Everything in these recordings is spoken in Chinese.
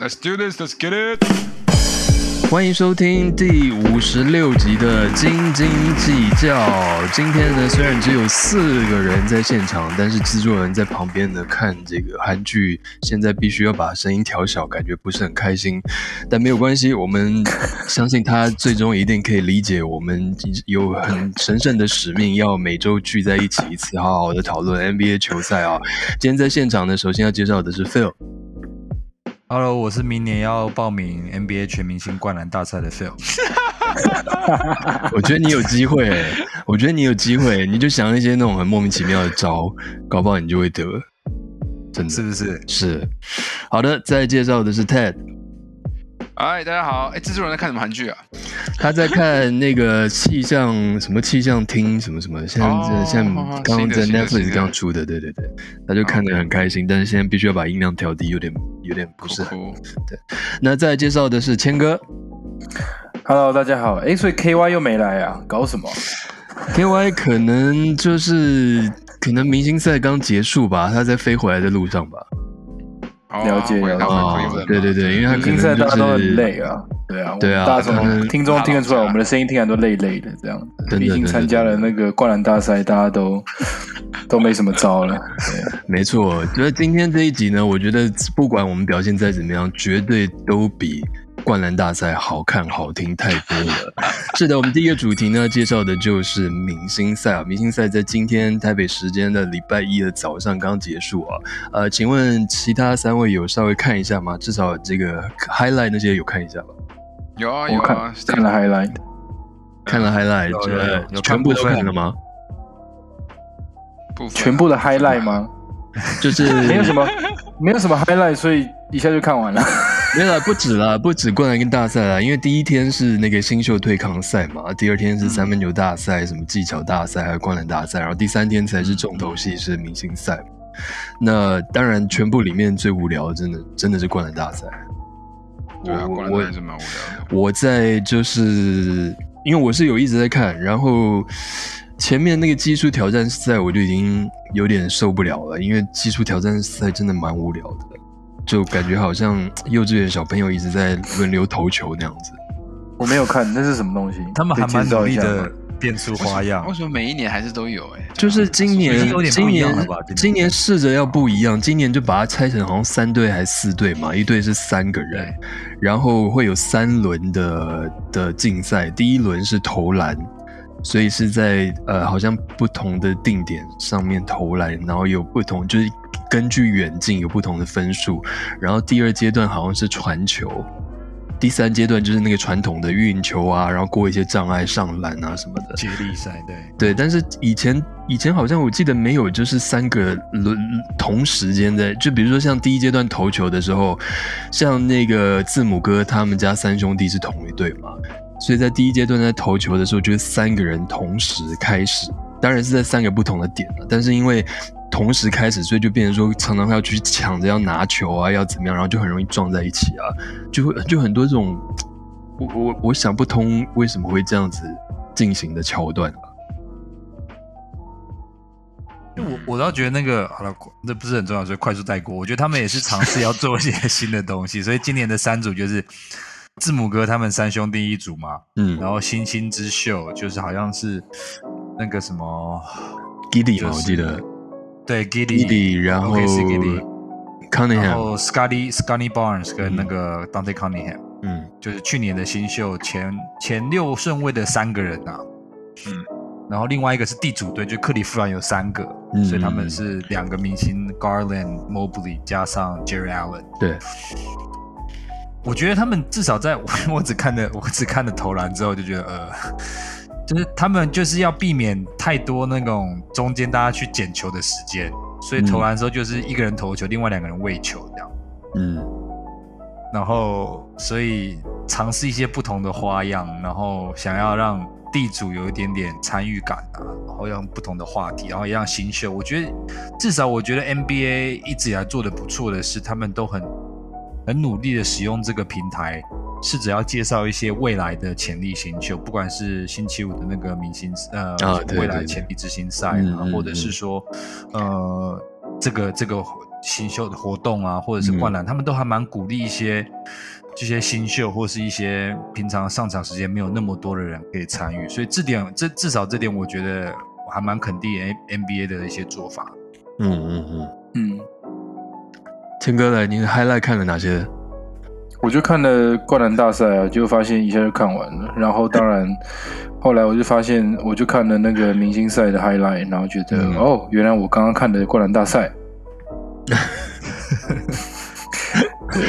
Let's do this. Let's get it. 欢迎收听第五十六集的《斤斤计较》。今天呢，虽然只有四个人在现场，但是制作人在旁边呢看这个韩剧，现在必须要把声音调小，感觉不是很开心。但没有关系，我们相信他最终一定可以理解，我们有很神圣的使命，要每周聚在一起一次，好好的讨论 NBA 球赛啊。今天在现场呢，首先要介绍的是 Phil。Hello，我是明年要报名 NBA 全明星灌篮大赛的 Phil。我觉得你有机会、欸，我觉得你有机会，你就想一些那种很莫名其妙的招，搞不好你就会得，真的是不是？是。好的，再介绍的是 Ted，嗨，大家好。哎，制作人在看什么韩剧啊？他在看那个气象什么气象厅什么什么，现在、哦现在哦刚刚在 Netflix 刚出的，对对对，他就看得很开心，但是现在必须要把音量调低，有点有点不是很。酷酷那再介绍的是谦哥 Hello，大家好。哎，所以 KY 又没来啊？搞什么？，KY 可能就是可能明星赛刚结束吧，他在飞回来的路上吧。哦了解了解哦对对对因为他明星赛可能就是大家都很累啊。对啊，对啊我们大家从听众听得出来，我们的声音听起来都累累的这样。真的毕竟参加了那个灌篮大赛，大家都 都没什么招了。对，没错，觉得今天这一集呢，我觉得不管我们表现再怎么样，绝对都比灌篮大赛好看、好听太多了。是的，我们第一个主题呢，介绍的就是明星赛啊。明星赛在今天台北时间的礼拜一的早上刚结束啊。呃，请问其他三位有稍微看一下吗？至少这个 highlight 那些有看一下吧？有啊有看啊，看了 highlight，看了 highlight，有有有呃有看全部都看了吗？部分全部的 highlight 吗？就是没有什么，没有什么 highlight，所以一下就看完了。没有啦，不止啦，不止灌篮跟大赛啦，因为第一天是那个新秀对抗赛嘛，第二天是三分球大赛、什么技巧大赛，还有灌篮大赛，然后第三天才是重头戏是明星赛。那当然，全部里面最无聊的，真的真的是灌篮大赛。对啊，我我灌篮还是蛮无聊的。我在就是因为我是有一直在看，然后前面那个技术挑战赛我就已经有点受不了了，因为技术挑战赛真的蛮无聊的，就感觉好像 幼稚园小朋友一直在轮流投球那样子。我没有看，那是什么东西？他们还蛮努力的变出花样为。什么每一年还是都有？哎，就是今年今年今年试着要不一样，今年就把它拆成好像三队还是四队嘛，一队是三个人，然后会有三轮的的竞赛，第一轮是投篮，所以是在呃好像不同的定点上面投篮，然后有不同就是根据远近有不同的分数，然后第二阶段好像是传球。第三阶段就是那个传统的运球啊，然后过一些障碍上篮啊什么的。接力赛对，对，但是以前以前好像我记得没有，就是三个轮同时间在，就比如说像第一阶段投球的时候，像那个字母哥他们家三兄弟是同一队嘛，所以在第一阶段在投球的时候，就是三个人同时开始，当然是在三个不同的点了，但是因为同时开始，所以就变成说常常要去抢着要拿球啊，要怎么样，然后就很容易撞在一起啊，就会就很多这种，我我我想不通为什么会这样子进行的桥段啊。我我倒觉得那个好了，那不是很重要，所以快速带过。我觉得他们也是尝试要做一些新的东西，所以今年的三组就是字母哥他们三兄弟一组嘛，嗯，然后星星之秀就是好像是那个什么 Giddy 嘛，就是我记得。对 Giddy，Giddy，然后 Giddy，然后 Scotty Scotty Barnes 跟那个 Dante Cunningham，嗯。就是去年的新秀前前六顺位的三个人啊，嗯，然后另外一个是地主队，就克利夫兰有三个，嗯所以他们是两个明星 Garland、Mobley 加上 Jerry Allen。对，我觉得他们至少在我 我只看了我只看了投篮之后就觉得呃，就是他们就是要避免太多那种中间大家去捡球的时间，所以投篮的时候就是一个人投球，另外两个人喂球这样。嗯然后所以尝试一些不同的花样，然后想要让地主有一点点参与感啊，然后用不同的话题，然后也让新秀，我觉得至少我觉得 NBA 一直以来做的不错的是，他们都很很努力的使用这个平台，试着要介绍一些未来的潜力新秀，不管是星期五的那个明星呃、啊对未来对潜力之星赛啊，嗯嗯或者是说呃这个这个新秀的活动啊，或者是灌篮，他们都还蛮鼓励一些这些新秀或是一些平常上场时间没有那么多的人可以参与，所以这点这至少这点我觉得我还蛮肯定 N NBA 的一些做法。嗯嗯嗯，嗯，天哥来，你的 highlight 看了哪些？我就看了灌篮大赛啊，就发现一下就看完了。然后当然，后来我就发现，我就看了那个明星赛的 highlight，然后觉得、嗯哦，原来我刚刚看的灌篮大赛。对，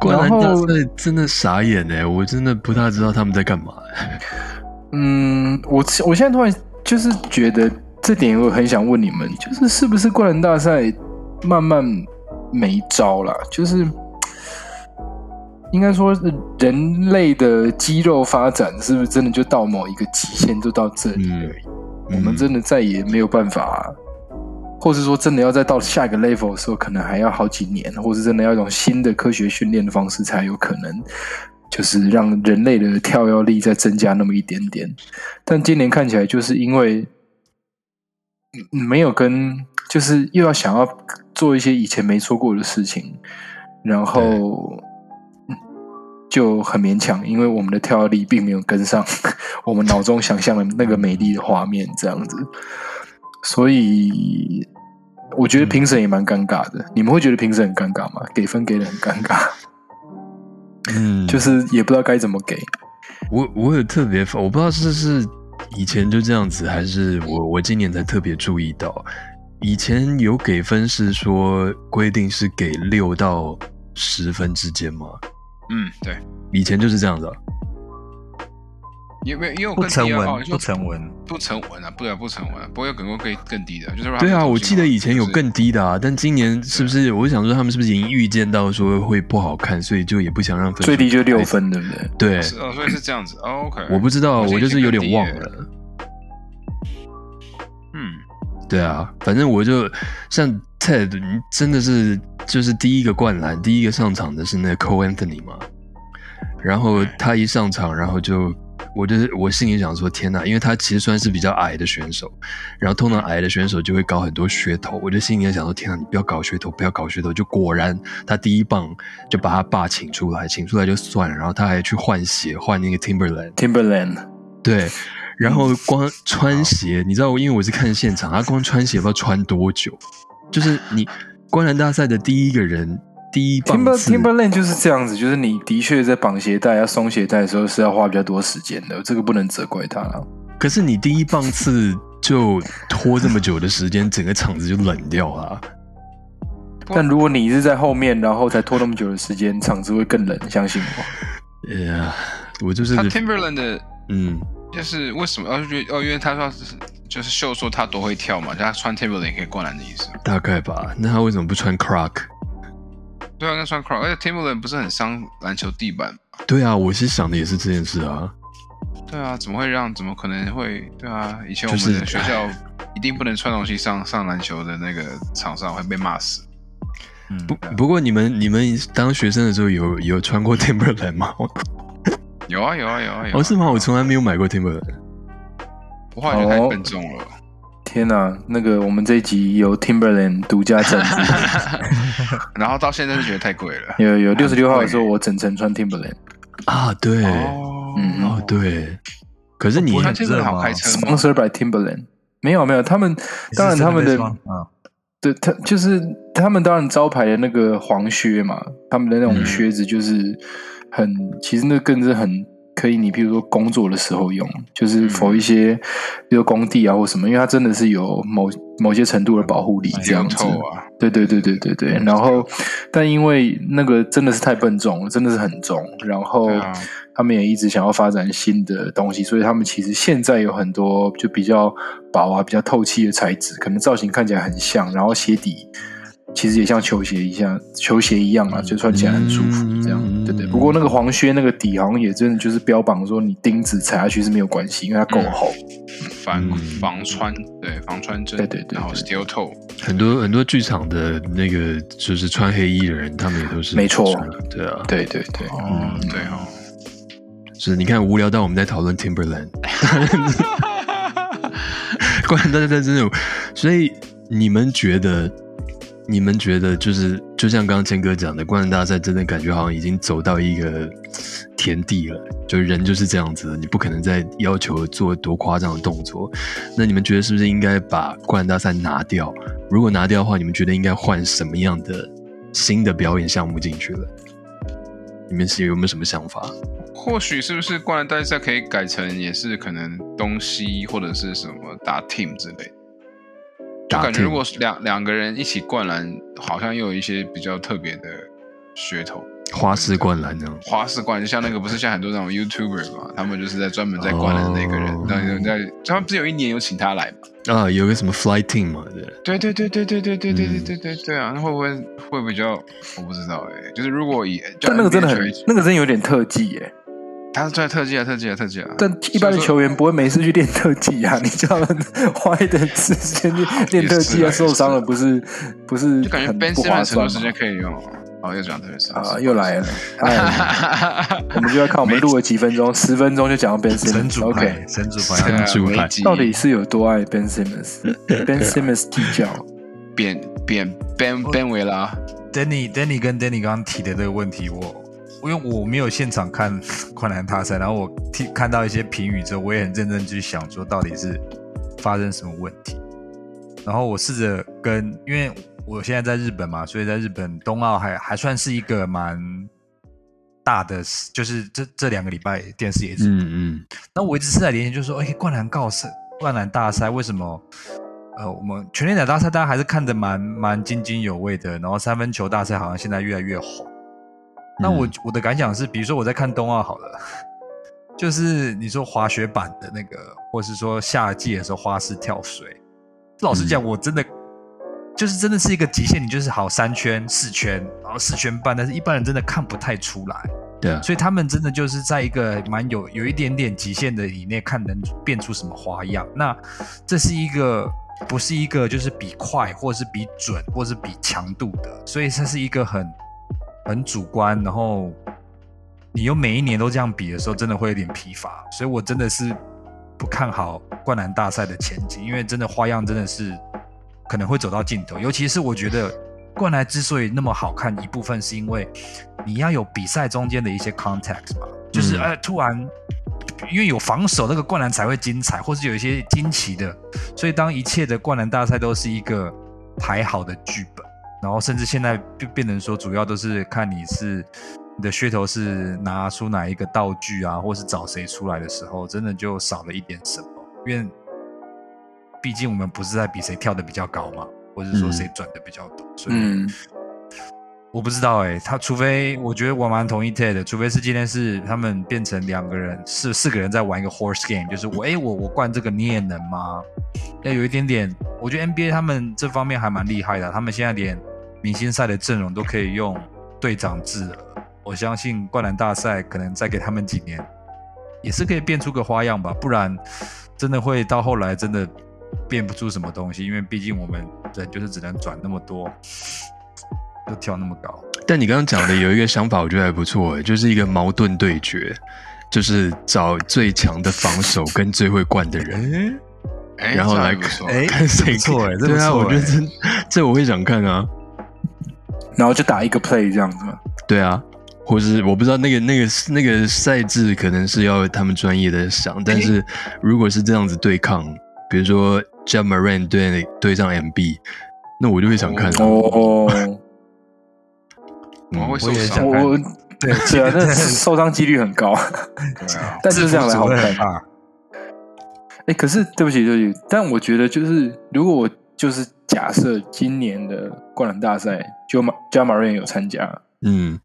灌篮大然后赛真的傻眼哎，我真的不大知道他们在干嘛。嗯，我我现在突然就是觉得这点，我很想问你们，就是是不是灌篮大赛慢慢没招了？就是应该说，人类的肌肉发展是不是真的就到某一个极限，就到这里嗯而已？我们真的再也没有办法，或是说真的要再到下一个 level 的时候，可能还要好几年，或是真的要用新的科学训练的方式才有可能，就是让人类的跳跃力再增加那么一点点。但今年看起来，就是因为嗯没有跟，就是又要想要做一些以前没做过的事情，然后嗯就很勉强，因为我们的跳跃力并没有跟上 我们脑中想象的那个美丽的画面，这样子，所以我觉得评审也蛮尴尬的。你们会觉得评审很尴尬吗？给分给的很尴尬，嗯，就是也不知道该怎么给。我我有特别，我不知道是是以前就这样子，还是我我今年才特别注意到，以前有给分是说规定是给六到十分之间吗？嗯，对，以前就是这样子、啊。也没有也有不成更低啊，哦文，不成文。不成文啊，不对啊，不成文啊，不过有更多可以更低的，就是对啊，我记得以前有更低的啊，但今年是不是？我想说他们是不是已经预见到说会不好看，所以就也不想让最低就六分，对不对？对，是哦，所以是这样子。哦 OK，我不知道，我我就是有点忘了。嗯，对啊，反正我就像 Ted，真的是就是第一个灌篮，第一个上场的是那个 Cole Anthony 嘛。然后他一上场，然后就我就是我心里想说，天呐，因为他其实算是比较矮的选手，然后通常矮的选手就会搞很多噱头，我就心里在想说，天呐，你不要搞噱头，不要搞噱头。就果然他第一棒就把他爸请出来，请出来就算了，然后他还去换鞋，换那个 Timberland。Timberland，对，然后光穿鞋，你知道，因为我是看现场，他光穿鞋不知道穿多久。就是你灌篮大赛的第一个人，第一棒 Timber 次 Timberland 就是这样子，就是你的确在绑鞋带、要松鞋带的时候是要花比较多时间的，这个不能责怪他了。可是你第一棒次就拖这么久的时间，整个场子就冷掉了。但如果你是在后面，然后才拖那么久的时间，场子会更冷，相信我。哎呀，我就是他 Timberland 的嗯，就是为什么？哦，就觉得哦，因为他说是就是秀说他多会跳嘛，就他穿 Timberland 可以灌篮的意思。大概吧。那他为什么不穿 Croc？对啊，那穿 Croc，而且 Timberland 不是很伤篮球地板吗？对啊，我是想的也是这件事啊。对啊，怎么会让？怎么可能会？对啊，以前我们的学校一定不能穿东西上上篮球的那个场上会被骂死。嗯，不不过你们你们当学生的时候有有穿过 Timberland 吗？有啊有啊有啊有啊。哦，是吗？我从来没有买过 Timberland。我后来就太笨重了。天哪、那个我们这一集有 Timberland 独家赞助，然后到现在是觉得太贵了。有有六十六号的时候，我整程穿 Timberland。啊，对，哦哦，嗯对。可是你很热吗好开车吗？Sponsor by Timberland，没有没有，他们当然他们的啊，对他就是他们当然招牌的那个黄靴嘛，他们的那种嗯靴子就是很，其实那更是很可以你譬如说工作的时候用，就是否一些比如工地啊或什么，因为它真的是有某某些程度的保护力这样子。啊，对对对对对对，然后但因为那个真的是太笨重了，真的是很重，然后啊。他们也一直想要发展新的东西，所以他们其实现在有很多就比较薄啊、比较透气的材质，可能造型看起来很像，然后鞋底其实也像球鞋一样，球鞋一样啊，就穿起来很舒服，这样嗯对对。不过那个黄靴那个底好像也真的就是标榜说你钉子踩下去是没有关系，因为它够厚。防嗯。防穿，对防穿针，对对对然后 steel toe，很多很多剧场的那个就是穿黑衣的人，他们也都是没错。穿对啊，对对对，哦，对哦，是你看无聊到我们在讨论 Timberland，果然大家在真的有，所以你们觉得你们觉得就是就像刚刚谦哥讲的，灌篮大赛真的感觉好像已经走到一个田地了，就人就是这样子，你不可能再要求做多夸张的动作。那你们觉得是不是应该把灌篮大赛拿掉？如果拿掉的话，你们觉得应该换什么样的新的表演项目进去了？你们是有没有什么想法？或许是不是灌篮大赛可以改成也是可能东西或者是什么打 team 之类的？就感觉如果是两两个人一起灌篮，好像又有一些比较特别的噱头。花式灌篮这样？花式灌像那个不是像很多那种 YouTuber 嘛，他们就是在专门在灌篮的那个人哦，那有在他们不是有一年有请他来嘛？啊，有个什么 fly team 嘛，对。对对对对对对对对对嗯对对对啊，那会不会会比较我不知道哎，就是如果以但那个真的很那个真的有点特技耶。他是在特技啊特技啊特技啊，但一般的球员不会没事去练特技啊，你叫他们花一点时间去 练特技啊，受伤了不是不是就感觉很 Ben Simmons 很多时间可以用。哦。哦，又讲特别啊，又来了，哎，我们就要看我们录了几分钟，十分钟就讲到 Ben 神 Simmons。主牌 OK，，神主牌，主牌危机到底是有多爱 Ben Simmons？Ben Simmons 踢脚，扁扁 Ben Ben 维拉，Danny Danny 跟 Danny 刚刚提的这个问题，我因为我没有现场看 灌篮大赛，然后我听看到一些评语之后，我也很认真去想说到底是发生什么问题。然后我试着跟，因为我现在在日本嘛，所以在日本冬奥还还算是一个蛮大的，就是这这两个礼拜电视也是嗯嗯，那我一直是在联想，就是说，哎，灌篮高赛、灌篮大赛为什么？呃，我们全垒打大赛大家还是看得蛮蛮津津有味的，然后三分球大赛好像现在越来越红。那我、嗯我的感想是，比如说我在看冬奥好了，就是你说滑雪板的那个，或是说夏季的时候花式跳水，老实讲，我真的、就是真的是一个极限，你就是好三圈、四圈，然后四圈半，但是一般人真的看不太出来。对啊，所以他们真的就是在一个蛮有有一点点极限的以内，看能变出什么花样。那这是一个不是一个就是比快，或是比准，或是比强度的，所以它是一个很很主观，然后你又每一年都这样比的时候，真的会有点疲乏。所以我真的是不看好灌篮大赛的前景，因为真的花样真的是可能会走到尽头，尤其是我觉得。灌篮之所以那么好看，一部分是因为你要有比赛中间的一些 context 嘛，就是嗯哎、突然因为有防守，那个灌篮才会精彩，或是有一些惊奇的。所以当一切的灌篮大赛都是一个排好的剧本，然后甚至现在变变成说，主要都是看你是你的噱头是拿出哪一个道具啊，或是找谁出来的时候，真的就少了一点什么。因为毕竟我们不是在比谁跳的比较高嘛，或者说嗯谁转的比较多，所以。我不知道哎、他除非我觉得我蛮同意 Ted 的，除非是今天是他们变成两个人，是四个人在玩一个 horse game，就是我哎、我我灌这个你也能吗？要有一点点，我觉得 NBA 他们这方面还蛮厉害的，他们现在连明星赛的阵容都可以用队长制了。我相信灌篮大赛可能再给他们几年，也是可以变出个花样吧，不然真的会到后来真的变不出什么东西，因为毕竟我们人就是只能转那么多。就跳那么高，但你刚刚讲的有一个想法，我觉得还不错诶，就是一个矛盾对决，就是找最强的防守跟最会灌的人，哎，然后来看谁这不错诶这不对啊，我觉得这这我会想看啊，然后就打一个 play 这样子嘛。对啊。或是我不知道那个那个那个赛制可能是要他们专业的想，但是如果是这样子对抗，比如说 j a m a r a n 对对上 MB，那我就会想看啊。哦，我会我受伤也想。看我对对啊，那受伤几率很高，对啊，但是这样来好看制服组会很。大哎，可是对不起，对不起，但我觉得就是如果我就是假设今年的灌篮大赛就马加马瑞有参加，嗯，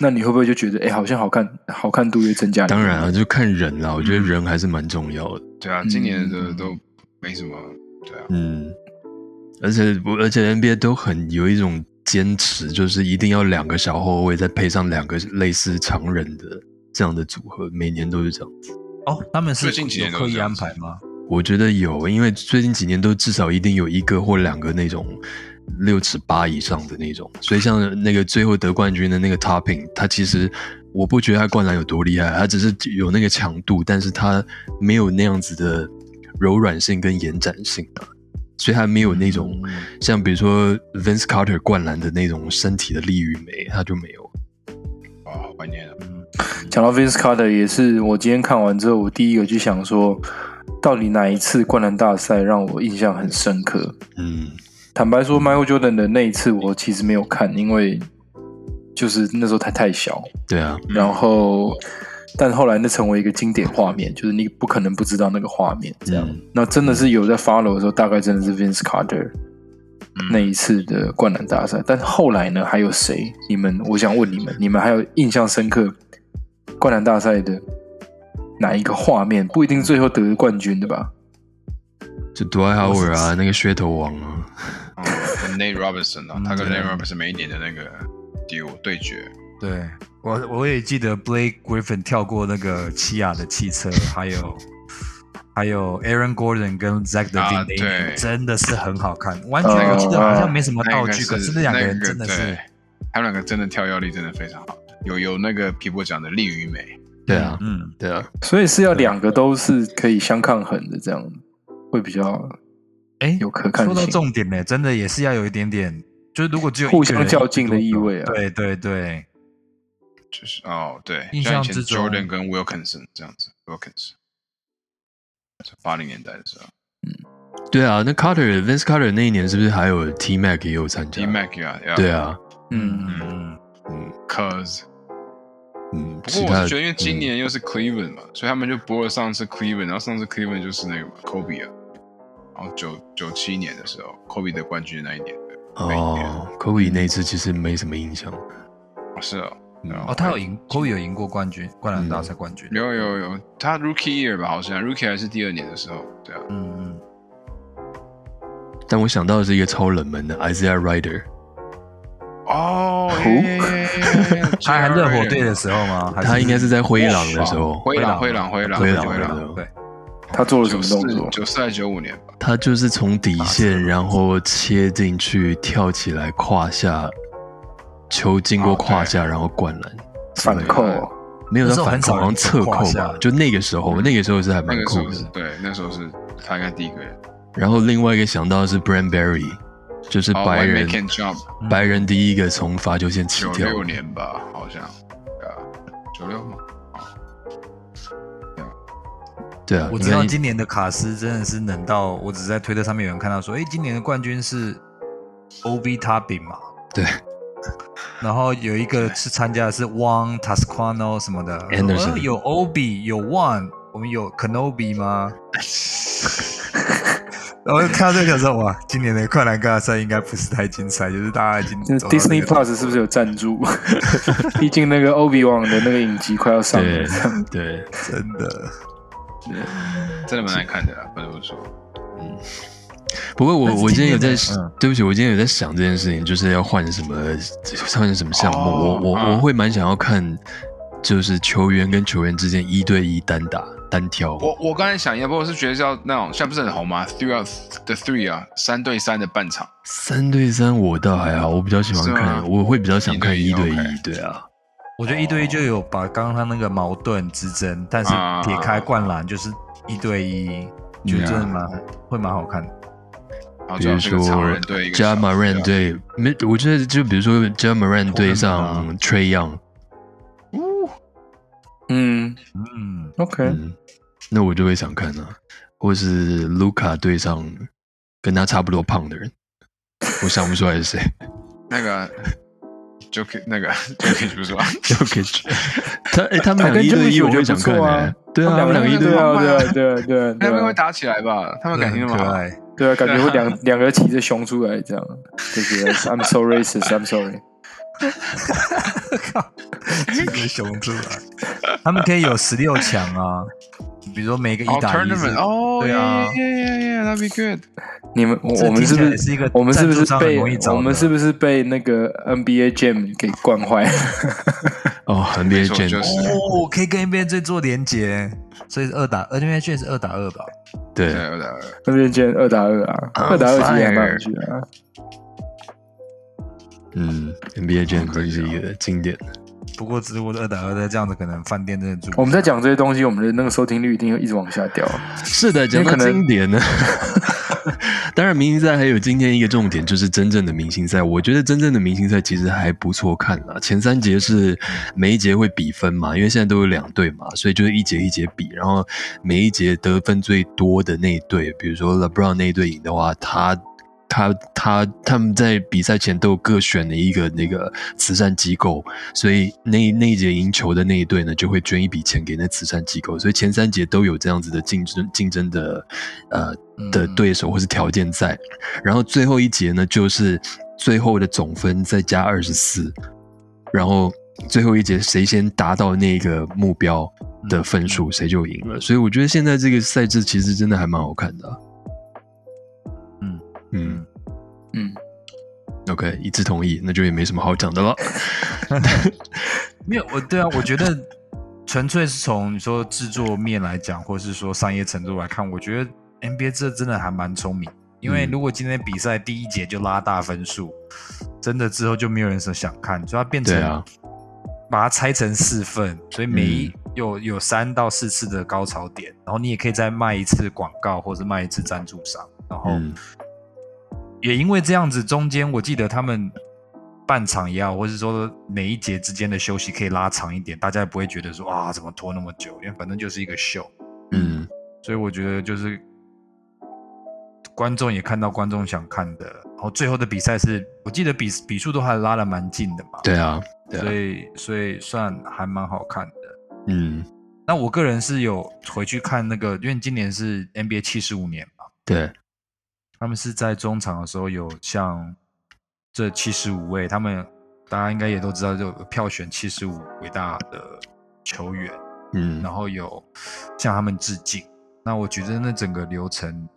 那你会不会就觉得哎，好像好看，好看度又增加了？当然啊，就看人啦，我觉得人还是蛮重要的。对啊，今年的都没什么，对啊，嗯，而且我而且 NBA 都很有一种坚持，就是一定要两个小后卫再配上两个类似常人的这样的组合，每年都是这样子。哦，他们是最近几年有刻意安排吗？我觉得有，因为最近几年都至少一定有一个或两个那种六尺八以上的那种，所以像那个最后得冠军的那个 Topping，他其实我不觉得他灌篮有多厉害，他只是有那个强度，但是他没有那样子的柔软性跟延展性啊。所以他没有那种嗯像比如说 Vince Carter 灌篮的那种身体的力与美，他就没有。哦，怀念了。讲到 Vince Carter 也是我今天看完之后，我第一个就想说，到底哪一次灌篮大赛让我印象很深刻？嗯，坦白说，Michael Jordan 的那一次我其实没有看，因为就是那时候他太小，对啊，然后但后来那成为一个经典画面，就是你不可能不知道那个画面这样。嗯那真的是有在 follow 的时候，大概真的是 Vince Carter 嗯那一次的灌篮大赛。但后来呢，还有谁？你们，我想问你们，你们还有印象深刻灌篮大赛的哪一个画面？不一定最后得冠军的吧？就 Dwight Howard 啊，那个噱头王啊，哦跟 Nate Robinson 啊 嗯，他跟 Nate Robinson 每一年的那个 deal 对决，对我我也记得 Blake Griffin 跳过那个奇亚的汽车，还有还有 Aaron Gordon 跟 Zach 的啊 v 真的是很好看。完全哦我记得好像没什么道具，可是那两个人真的对是，他们两个真的跳跃力真的非常好，有有那个皮博讲的力与美，对啊，嗯，对啊，所以是要两个都是可以相抗衡的，这样会比较哎，有可看说到。重点呢，真的也是要有一点点，就是如果只有互一个人相较劲的意味啊。对对对，就是哦对，印像以前象之中 Jordan 跟 Wilkinson 这样子，Wilkinson，八零年代的时候嗯对啊，那 Carter Vince Carter 那一年是不是还有 T Mac 也有参加，T Mac 呀，对，啊，嗯，嗯，嗯 Cause，嗯，不过我是觉得因为今嗯年又是 Cleveland 嘛，所以他们就播了上次 Cleveland，然后上次 Cleveland 就是那个嘛 Kobe 啊，然后九九七年的时候，Kobe 的冠军那一年的那一年，哦，Kobe 那次其实没什么印象。哦是哦，哦，他有赢，Kobe 有赢过冠军，灌篮大赛冠军，有有有，他 Rookie Year 吧，好像 Rookie 还是第二年的时候，对啊，嗯嗯，但我想到的是一个超冷门的 Isaiah Rider 哦，他还热火队的时候吗？他应该是在灰狼的时候，灰狼灰狼灰狼灰狼灰狼对，他做了什么动作？九四还是九五年吧，他就是从底线，然后切进去，跳起来胯下，球经过胯下，然后灌篮，反扣。哦，没有那时到反扣，好像侧扣吧？就那个时候，那个时候是还那蛮酷的。对，那时候是他应该第一个人，然后另外一个想到的是 Brand Berry，就是哦白人白人第一个从罚球线起跳，九六年吧，好像，啊，九六吗？对啊，我知道今年的卡斯真的是冷到，我只是在推特上面有人看到说，哎，今年的冠军是 OB Topping 嘛，对然后有一个是参加的是 One Tasquano 什么的有 OB 有 One，我们有 Kenobi 吗？然后看到这个时候，哇，今年的灌篮大赛应该不是太精彩，就是大家已经那走到这个 Disney Plus 是不是有赞助？毕竟那个 Obi Wan 的那个影集快要上了对，真的，真的蛮难看的啦，不得不说。不过我我今天有在对不起，我今天有在想这件事情，就是要换什么换什么项目。哦我我嗯我会蛮想要看，就是球员跟球员之间一对一单打单挑。我我刚才想一下，不过我是觉得是要那种现在不是很红吗？Three out the three 啊，三对三的半场。三对三我倒还好，我比较喜欢看，我会比较想看一一对一对啊，我觉得一对一就有把刚刚他那个矛盾之争，但是啊撇开灌篮就是一对一，就真的蛮会蛮好看的。然后比如说 j a 小 m a r a n 对没，我觉得就比如说 j a m a r a n 对上 Trey Young，嗯。嗯，，OK，嗯，那我就会想看啊，或是 Luca 对上跟他差不多胖的人，我想不出来是谁。那个 Jokic 那个 Jokic 不是吧？Jokic，他哎、他们两个一对一我会想看我觉得不错啊哎、对啊，他们两个一对一，对啊，对啊，对啊，对啊，他们会打起来吧？他们感情那么好。对啊，感觉会两两个骑着熊出来这样，就是 I'm so racist, I'm sorry。靠，骑着熊出来，他们可以有十六强啊，比如说每个一哦打一哦，对啊 yeah, yeah, yeah, yeah, that'd be good。你们我们是不是我们是不是被我们是不是被那个 NBA Jam 给惯坏？哦，NBA Jam，、就是哦，可以跟 NBA 最做连接，所以是二打 NBA 卷是二打二吧？对二打二 NBA Jam 二打二啊，二打二其实还蛮有趣的啊。嗯，NBA Jam 真是一个经典。不过如果是二打二的这样子，可能饭店真的住。我们在讲这些东西，我们的那个收听率一定会一直往下掉。是的，讲到经典呢，当然，明星赛还有今天一个重点，就是真正的明星赛。我觉得真正的明星赛其实还不错看了。前三节是每一节会比分嘛，因为现在都有两队嘛，所以就是一节一节比。然后每一节得分最多的那一队，比如说 LeBron 那一队赢的话，他。他他他们在比赛前都各选了一个那个慈善机构，所以那那一节赢球的那一队呢，就会捐一笔钱给那慈善机构。所以前三节都有这样子的竞争竞争的呃的对手或是条件在，然后最后一节呢，就是最后的总分再加二十四，然后最后一节谁先达到那个目标的分数，谁就赢了。所以我觉得现在这个赛制其实真的还蛮好看的。嗯嗯，OK，一致同意，那就也没什么好讲的了。没有，我对啊，我觉得纯粹是从你说制作面来讲，或是说商业程度来看，我觉得 NBA 这真的还蛮聪明。因为如果今天比赛第一节就拉大分数，真的之后就没有人说想看，就要变成把它拆成四份，所以每一有有三到四次的高潮点，然后你也可以再卖一次广告，或者卖一次赞助商，然后。也因为这样子，中间我记得他们半场也好，或是说每一节之间的休息可以拉长一点，大家也不会觉得说啊怎么拖那么久，因为反正就是一个秀。嗯，所以我觉得就是观众也看到观众想看的，然后最后的比赛是我记得比比数都还拉的蛮近的嘛。对啊，所以所以算还蛮好看的。嗯，那我个人是有回去看那个，因为今年是 NBA 七十五年嘛。对。他们是在中场的时候有像这七十五位，他们大家应该也都知道，就票选七十五伟大的球员，嗯，然后有向他们致敬。那我觉得那整个流程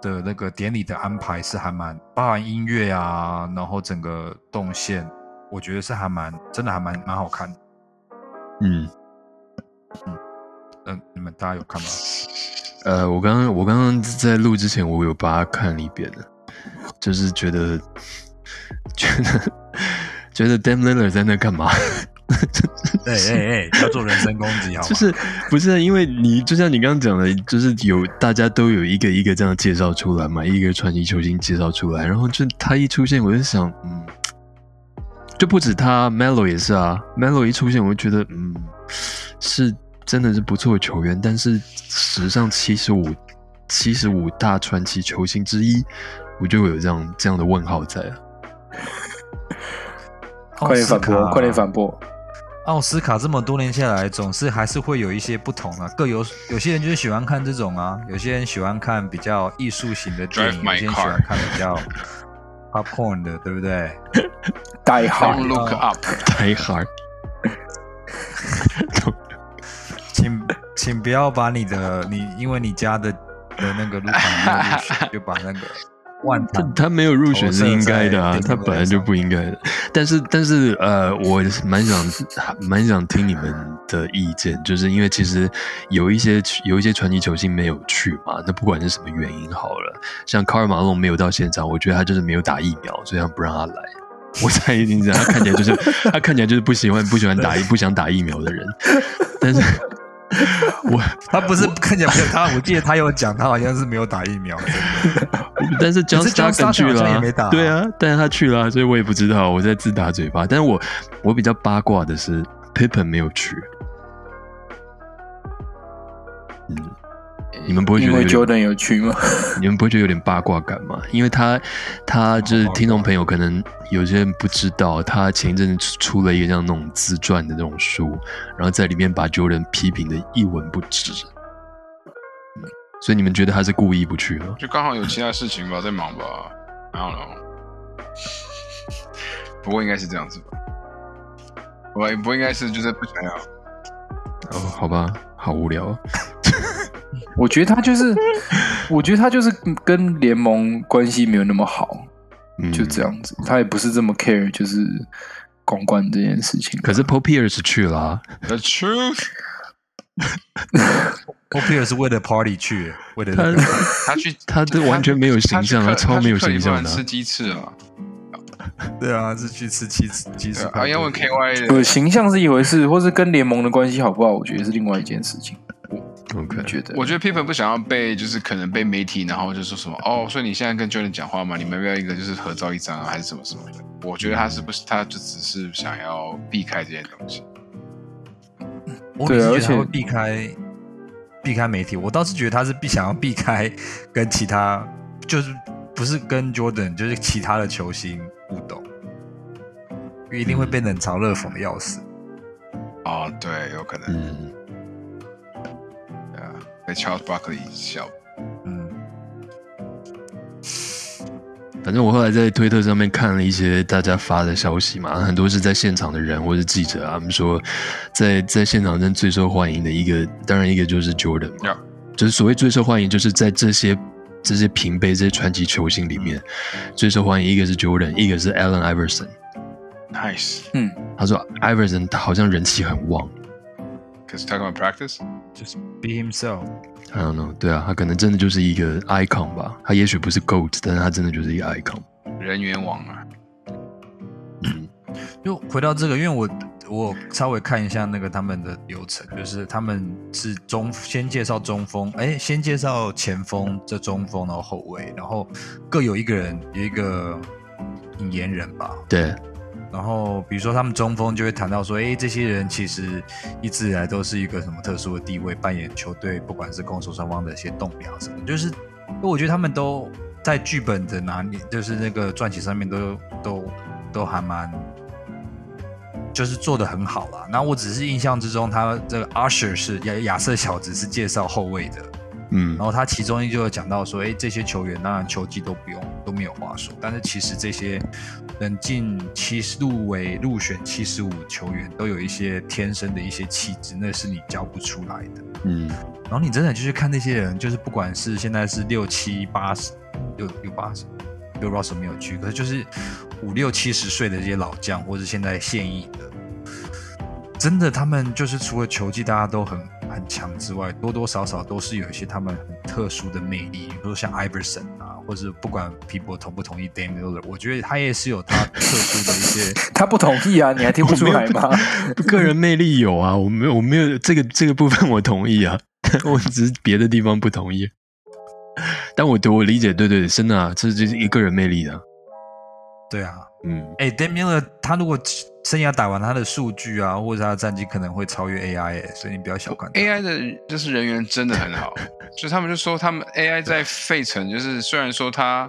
的那个典礼的安排是还蛮包含音乐啊，然后整个动线，我觉得是还蛮真的还蛮蛮好看的。嗯嗯，那你们大家有看吗？呃，我刚刚我刚刚在录之前，我有把它看了一遍的，就是觉得觉得 觉得 Lillard 在那干嘛？哎哎哎，要做人身攻击好吗？就是不是因为你就像你刚刚讲的，就是有大家都有一个一个这样介绍出来嘛，一个传奇球星介绍出来，然后就他一出现，我就想，嗯，就不止他，Melo 也是啊，Melo 一出现，我就觉得，嗯，是。真的是不错的球员，但是史上七十五七十五大传奇球星之一，我就有这样这样的问号在。快点反驳！快点反驳！奥斯卡这么多年下来，总是还是会有一些不同啊。各有有些人就是喜欢看这种啊，有些人喜欢看比较艺术型的电影，有些人喜欢看比较 popcorn 的，对不对？Die hard，look up，die hard。请请不要把你的你，因为你家的的那个入场就把那个 万他他没有入选是应该的啊，他本来就不应该的。但是但是呃，我蛮想蛮想听你们的意见，就是因为其实有一些有一些传奇球星没有去嘛，那不管是什么原因好了，像卡尔马龙没有到现场，我觉得他就是没有打疫苗，所以他不让他来。我猜一定是他看起来就是他看起来就是不喜欢不喜欢打疫不想打疫苗的人，但是。我他不是看起来没有他，我记得他有讲，他好像是没有打疫苗。但是 just justin 去了，对啊，但是他去了，所以我也不知道，我在自打嘴巴。但是我我比较八卦的是，Pippen 没有去。嗯。你们不会觉得 Jordan 有趣吗？你们不会觉得有点八卦感吗？因为他，他就是听众朋友，可能有些人不知道，他前一阵子出了一个像那种自传的那种书，然后在里面把 Jordan 批评的一文不值。所以你们觉得他是故意不去吗？就刚好有其他事情吧，在忙吧，I don't know。不过应该是这样子吧，我不应该是就是不想要。哦，好吧，好无聊。我觉得他就是，我觉得他就是跟联盟关系没有那么好，就这样子。他也不是这么 care，就是公关这件事情。可是 Paul Pierce 去了，The truth。Paul Pierce 为了 party 去，为了他他去，他都完全没有形象，他超没有形象的。吃鸡翅啊？对啊，是去吃鸡翅，鸡翅。啊，要问 KY 的，形象是一回事，或是跟联盟的关系好不好？我觉得是另外一件事情。OK，觉得？我觉得 Pippen 不想要被就是可能被媒体，然后就说什么哦，所以你现在跟 Jordan 讲话嘛，你们要不要一个就是合照一张啊，还是什么什么的？我觉得他是不是他就只是想要避开这些东西。我对啊而且是觉得避开避开媒体，我倒是觉得他是避想要避开跟其他，就是不是跟 Jordan，就是其他的球星互动，因为一定会被冷嘲热讽的要死。哦，对，有可能，嗯，Charles Barkley 笑。嗯，反正我后来在推特上面看了一些大家发的消息嘛，很多是在现场的人或者记者啊，他们说在在现场中最受欢迎的一个，当然一个就是 Jordan 就是所谓最受欢迎，就是在这些这些平辈这些传奇球星里面最受欢迎，一个是 Jordan，一个是 Allen Iverson。Nice，嗯，他说 Iverson 好像人气很旺 cause talking about practice，just be himself。，I don't know，对啊，他可能真的就是一个 icon 吧，他也许不是 GOAT，但是他真的就是一个 icon。人员网啊，就回到这个，因为我我稍微看一下那个他们的流程，就是他们是中先介绍中锋，哎，先介绍前锋，这中锋，然后后卫，然后各有一个人有一个引言人吧，对，然后比如说他们中锋就会谈到说，哎，这些人其实一直以来都是一个什么特殊的地位，扮演球队不管是攻守双方的一些动摇什么，就是我觉得他们都在剧本的哪里，就是那个撰写上面都都都还蛮。就是做的很好啦。那我只是印象之中，他这个 Usher 是亚亚瑟小子是介绍后卫的，嗯然后他其中就有讲到说，哎，这些球员当然球技都不用都没有话说，但是其实这些能进七十入围入选七十五球员，都有一些天生的一些气质，那是你教不出来的。嗯然后你真的就是看那些人，就是不管是现在是六七八十，六六八十，六 Russell 没有去，可是就是五六七十岁的这些老将，或者现在现役的，真的他们就是除了球技大家都很很强之外，多多少少都是有一些他们很特殊的魅力，比如说像 Iverson 啊，或者不管 people 同不同意 Dame Lillard，我觉得他也是有他特殊的一些。他不同意啊，你还听不出来吗？个人魅力有啊，我没有，我没有这个这个部分我同意啊，我只是别的地方不同意。但我我理解，对对，真的啊，这就是一个人魅力的，对啊，嗯。哎 d a m i l 他如果生涯打完，他的数据啊，或者他的战绩可能会超越 AI，、欸、所以你不要小看。AI 的就是人员真的很好，就他们就说他们 AI 在费城，就是虽然说他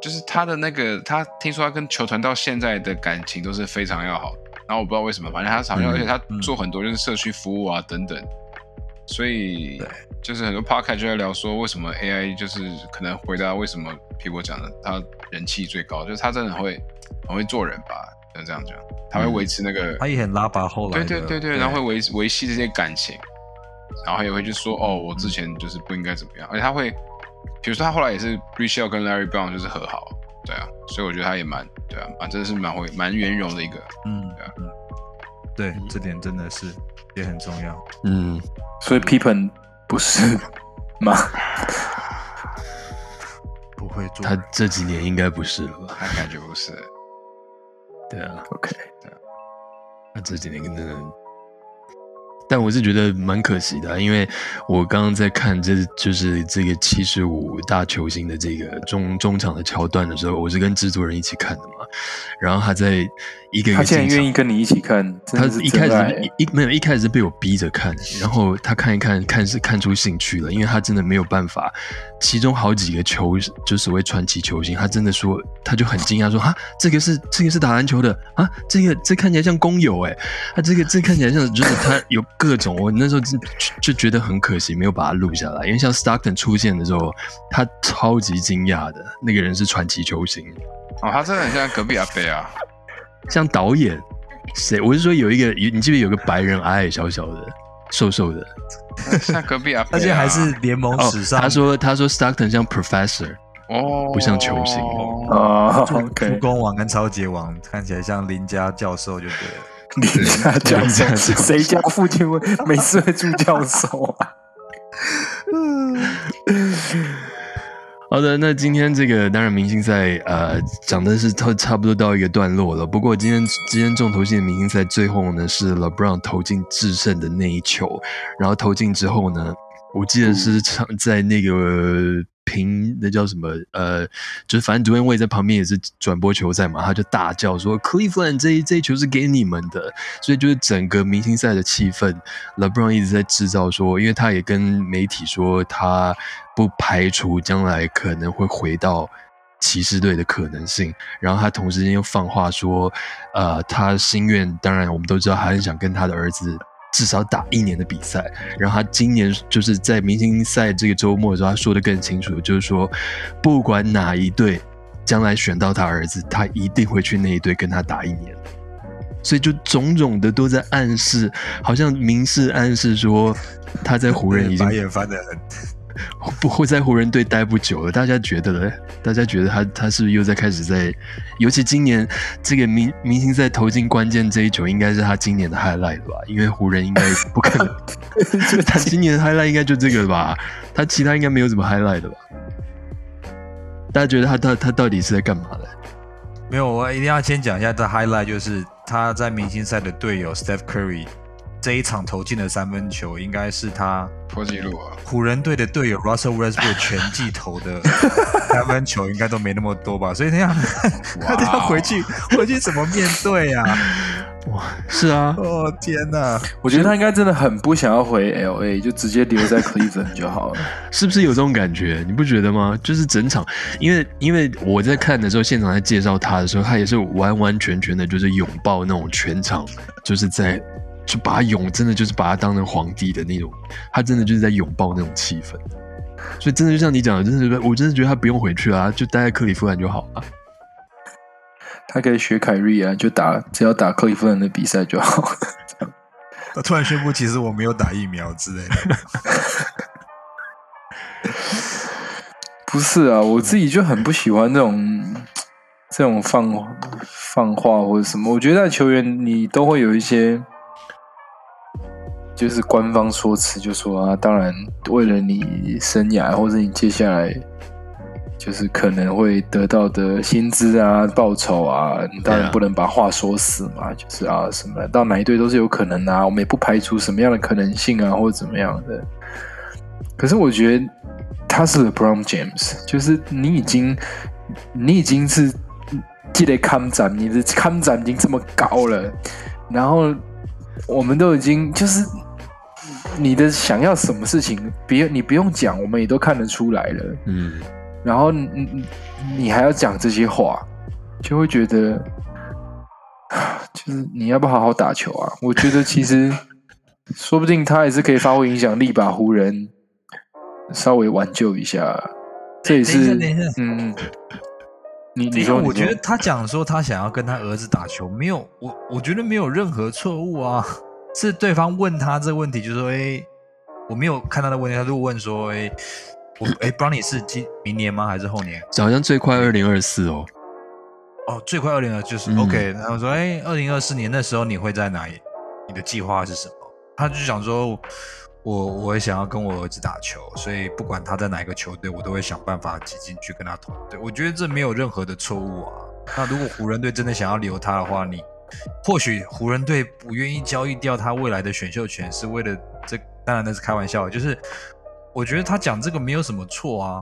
就是他的那个，他听说他跟球团到现在的感情都是非常要好，然后我不知道为什么，反正他好像、嗯而且他嗯。做很多就是社区服务啊等等，所以对。就是很多 podcast 就在聊说为什么 AI 就是可能回答为什么 people 讲的他人气最高，就是他真的很会很会做人吧，就这样讲，他会维持那个。他也很拉拔后来对。对对对，然后会维维系这些感情，然后他也会就说哦，我之前就是不应该怎么样，而且他会，比如说他后来也是 r i c h e l 跟 Larry Brown 就是和好，对啊，所以我觉得他也蛮对啊，蛮真的是蛮会蛮圆融的一个，嗯对啊。嗯，对，这点真的是也很重要。嗯，所以 Pippen 不是 吗？不会做他这几年应该不是了吧？他感觉不是，对啊，OK，他这几年真的，但我是觉得蛮可惜的啊、因为我刚刚在看这就是这个七十五大球星的这个中中场的桥段的时候，我是跟制作人一起看的嘛，然后他在一个月他竟然个进场愿意跟你一起看，他一开始一一没有一开始是被我逼着看，然后他看一看看是看出兴趣了，因为他真的没有办法，其中好几个球就所谓传奇球星，他真的说他就很惊讶说啊，这个是这个是打篮球的啊，这个这看起来像工友哎，他这个这看起来像就是他有各种，我那时候就就觉得很可惜没有把它录下来，因为像 Stockton 出现的时候，他超级惊讶的，那个人是传奇球星。哦，他真的很像隔壁阿贝啊，像导演谁？我是说有一个，你记不记得有个白人矮矮小小的、瘦瘦的？像隔壁阿贝、啊，而且还是联盟哦史，上，他说他说 Stockton 像 Professor，哦，不像球星哦助，OK，助攻王跟超级王看起来像林家教授，就对了。林家教授，授谁家父亲会每次会住教授啊？好的，那今天这个当然明星赛呃讲的是差差不多到一个段落了。不过今天今天重头戏的明星赛最后呢是 LeBron 投进制胜的那一球，然后投进之后呢，我记得是场在那个平那叫什么呃，就是反正 Dwayne Wade 在旁边也是转播球赛嘛，他就大叫说 Cleveland 这一这一球是给你们的，所以就是整个明星赛的气氛，LeBron 一直在制造说，因为他也跟媒体说他。不排除将来可能会回到骑士队的可能性，然后他同时间又放话说，呃，他心愿当然我们都知道，还很想跟他的儿子至少打一年的比赛。然后他今年就是在明星赛这个周末的时候，他说的更清楚，就是说不管哪一队将来选到他儿子，他一定会去那一队跟他打一年。所以就种种的都在暗示，好像明示暗示说他在湖人已经白眼翻的很。不会在湖人队待不久了，大家觉得呢？大家觉得他他是不是又在开始在？尤其今年这个明明星赛投进关键这一球，应该是他今年的 highlight 吧？因为湖人应该不可能，他今年的 highlight 应该就这个吧？他其他应该没有什么 highlight 的吧？大家觉得他他他到底是在干嘛的？没有，我一定要先讲一下他 highlight，就是他在明星赛的队友 Steph Curry。这一场投进的三分球，应该是他破纪录啊！湖人队的队友 Russell Westbrook 全季投的 三分球，应该都没那么多吧？所以他要 他要回去回去怎么面对呀？哇，是啊！哦天哪！我觉得他应该真的很不想要回 LA，就直接留在 Cleveland 就好了。是不是有这种感觉？你不觉得吗？就是整场，因为因为我在看的时候，现场在介绍他的时候，他也是完完全全的，就是拥抱那种全场，就是在。就把他拥，真的就是把他当成皇帝的那种，他真的就是在拥抱那种气氛，所以真的就像你讲的，真的，我真的觉得他不用回去啊，就待在克利夫兰就好了。他可以学凯瑞啊，就打只要打克利夫兰的比赛就好。他突然宣布，其实我没有打疫苗之类的。不是啊，我自己就很不喜欢这种这种放放话或者什么，我觉得球员你都会有一些。就是官方说辞，就说啊，当然为了你生涯或者你接下来就是可能会得到的薪资啊、报酬啊，你当然不能把话说死嘛。就是啊，什么到哪一队都是有可能啊，我们也不排除什么样的可能性啊，或者怎么样的。可是我觉得他是 LeBron James，就是你已经你已经是积累看展，你的看展已经这么高了，然后我们都已经就是。你的想要什么事情，别你不用讲，我们也都看得出来了。嗯，然后你你还要讲这些话，就会觉得，就是你要不好好打球啊？我觉得其实 说不定他也是可以发挥影响力，把湖人稍微挽救一下。这也是嗯，你你说，我觉得他讲说他想要跟他儿子打球，没有我我觉得没有任何错误啊。是对方问他这个问题，就说：“哎，我没有看他的问题。”他就问说：“哎，我哎，不知道你是今明年吗？还是后年？好像最快二零二四哦。哦，最快二零二就是 OK。然后说：哎，二零二四年那时候你会在哪里？你的计划是什么？他就想说：我我也想要跟我儿子打球，所以不管他在哪一个球队，我都会想办法挤进去跟他同队。我觉得这没有任何的错误啊。那如果湖人队真的想要留他的话，你。”或许湖人队不愿意交易掉他未来的选秀权，是为了这，当然那是开玩笑。就是我觉得他讲这个没有什么错啊。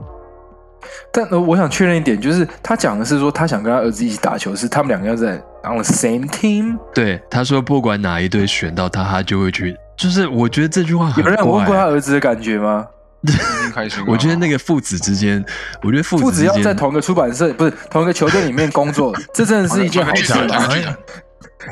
但呃，我想确认一点，就是他讲的是说他想跟他儿子一起打球，是他们两个要在 on the same team。对，他说不管哪一队选到他，他就会去。就是我觉得这句话有人问过他儿子的感觉吗？开心。我觉得那个父子之间，我觉得父子要在同一个出版社，不是同一个球队里面工作，这真的是一件好事。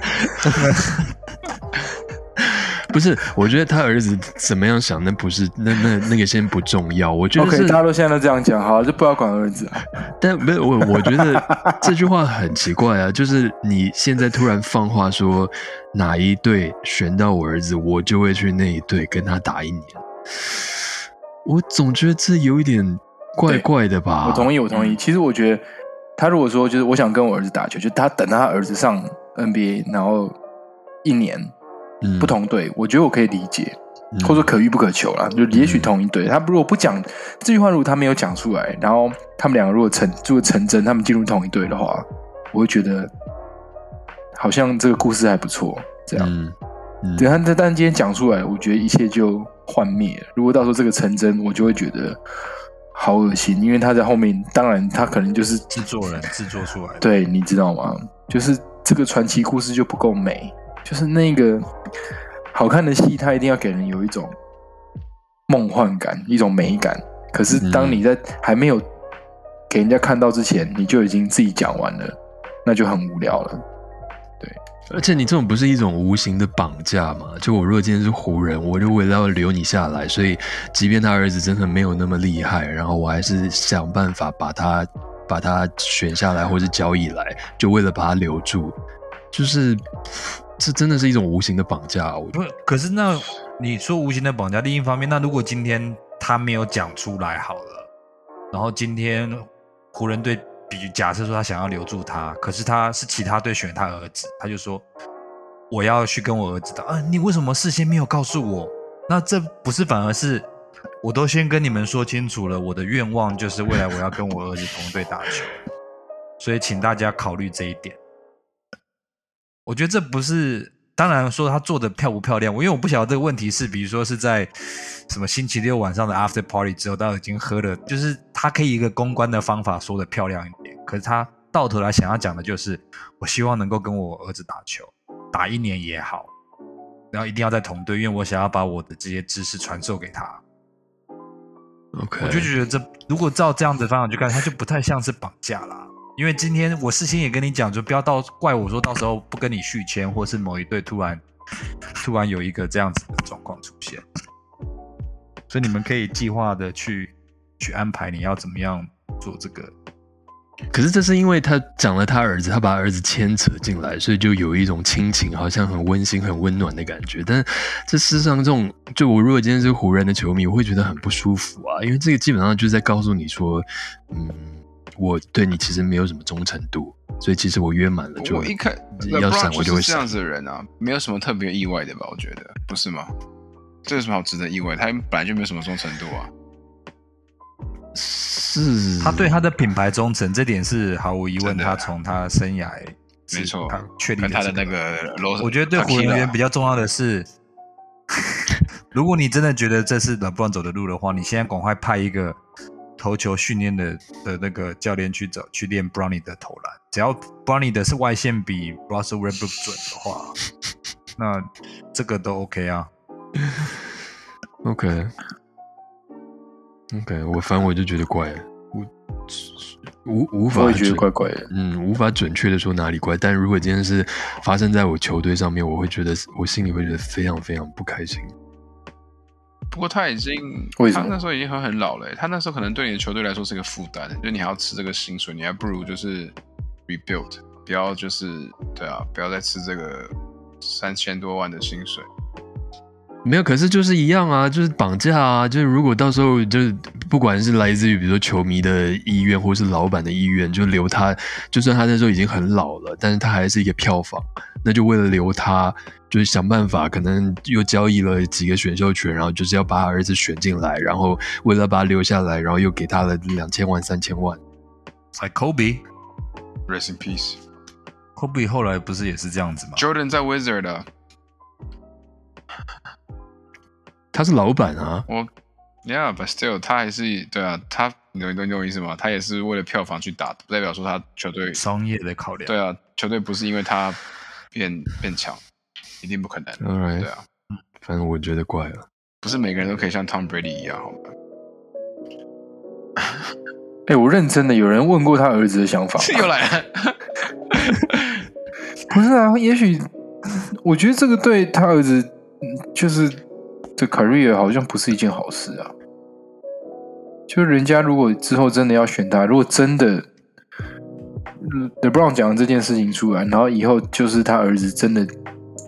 不是，我觉得他儿子怎么样想，那不是那那那个先不重要。我觉得 OK，大家都现在都这样讲，好，就不要管儿子。但没有我，我觉得这句话很奇怪啊，就是你现在突然放话说哪一队选到我儿子，我就会去那一队跟他打一年。我总觉得这有一点怪怪的吧。我同意，我同意。其实我觉得他如果说就是我想跟我儿子打球，就他等他儿子上。NBA，然后一年不同队，我觉得我可以理解。嗯或者说可遇不可求啦，就也许同一队。他如果不讲这句话，如果他没有讲出来，然后他们两个如果成如果成真，他们进入同一队的话，我会觉得好像这个故事还不错。这样，对，但但但今天讲出来，我觉得一切就幻灭了。如果到时候这个成真，我就会觉得好恶心，因为他在后面，当然他可能就是制作人制作出来的。对，你知道吗？就是这个传奇故事就不够美，就是那个好看的戏，它一定要给人有一种梦幻感，一种美感。可是当你在还没有给人家看到之前，你就已经自己讲完了，那就很无聊了。而且你这种不是一种无形的绑架吗？就我如果今天是湖人，我就为了要留你下来，所以即便他儿子真的没有那么厉害，然后我还是想办法把他把他选下来或者交易来，就为了把他留住。就是这真的是一种无形的绑架，我。不，可是那你说无形的绑架，另一方面，那如果今天他没有讲出来好了，然后今天湖人队比假设说他想要留住他，可是他是其他队选他儿子，他就说我要去跟我儿子打，啊，你为什么事先没有告诉我？那这不是反而是我都先跟你们说清楚了，我的愿望就是未来我要跟我儿子同队打球，所以请大家考虑这一点。我觉得这不是，当然说他做的漂不漂亮，我因为我不晓得这个问题是，比如说是在什么星期六晚上的 after party 之后，他已经喝了，就是他可以一个公关的方法说的漂亮一点，可是他到头来想要讲的就是，我希望能够跟我儿子打球，打一年也好，然后一定要在同队，因为我想要把我的这些知识传授给他。OK，我就觉得这如果照这样子方向去看，它就不太像是绑架啦。因为今天我事先也跟你讲，就不要到怪我说到时候不跟你续签，或是某一队突然突然有一个这样子的状况出现，所以你们可以计划的去去安排你要怎么样做这个。可是这是因为他讲了他儿子，他把儿子牵扯进来，所以就有一种亲情，好像很温馨、很温暖的感觉。但这事实上，这种就我如果今天是湖人的球迷，我会觉得很不舒服啊，因为这个基本上就是在告诉你说，嗯，我对你其实没有什么忠诚度，所以其实我约满了就我一看要闪我就会闪这样。子的人啊，没有什么特别意外的吧？我觉得不是吗？这有什么好值得意外？他本来就没有什么忠诚度啊。是，他对他的品牌忠诚，这点是毫无疑问，的他从他生涯没错。他确立跟他的那个 Los，我觉得对湖人而言比较重要的是，如果你真的觉得这是 LeBron 走的路的话，你现在赶快派一个投球训练的的那个教练去走去练 Brownie 的投篮。只要 Brownie 的是外线比 Russell Westbrook 准的话，那这个都 OK 啊。OK OK，我反正我就觉得怪了，我无无法我也觉得怪怪的。嗯，无法准确的说哪里怪，但如果今天是发生在我球队上面，我会觉得我心里会觉得非常非常不开心。不过他已经，他那时候已经很很老了欸，他那时候可能对你的球队来说是个负担，就你还要吃这个薪水，你还不如就是 rebuild，不要就是对啊，不要再吃这个三千多万的薪水。没有，可是就是一样啊，就是绑架啊，就是如果到时候就是不管是来自于比如说球迷的意愿，或是老板的意愿，就留他，就算他那时候已经很老了，但是他还是一个票房，那就为了留他，就是想办法，可能又交易了几个选秀权，然后就是要把他儿子选进来，然后为了把他留下来，然后又给他了两千万、三千万。Like Kobe，Kobe Rest in peace。后来不是也是这样子吗？Jordan 在 Wizard 啊，他是老板啊，我 Yeah，but still，他还是对啊，他你懂你懂你懂我意思吗？他也是为了票房去打，不代表说他球队商业的考量。对啊，球队不是因为他变 变强，一定不可能。All right 对啊，反正我觉得怪了。不是每个人都可以像 Tom Brady 一样，好吗？哎、我认真的，有人问过他儿子的想法吗。又来了，不是啊，也许我觉得这个对他儿子嗯就是的 career 好像不是一件好事啊。就人家如果之后真的要选他，如果真的嗯 LeBron 讲的这件事情出来，然后以后就是他儿子真的，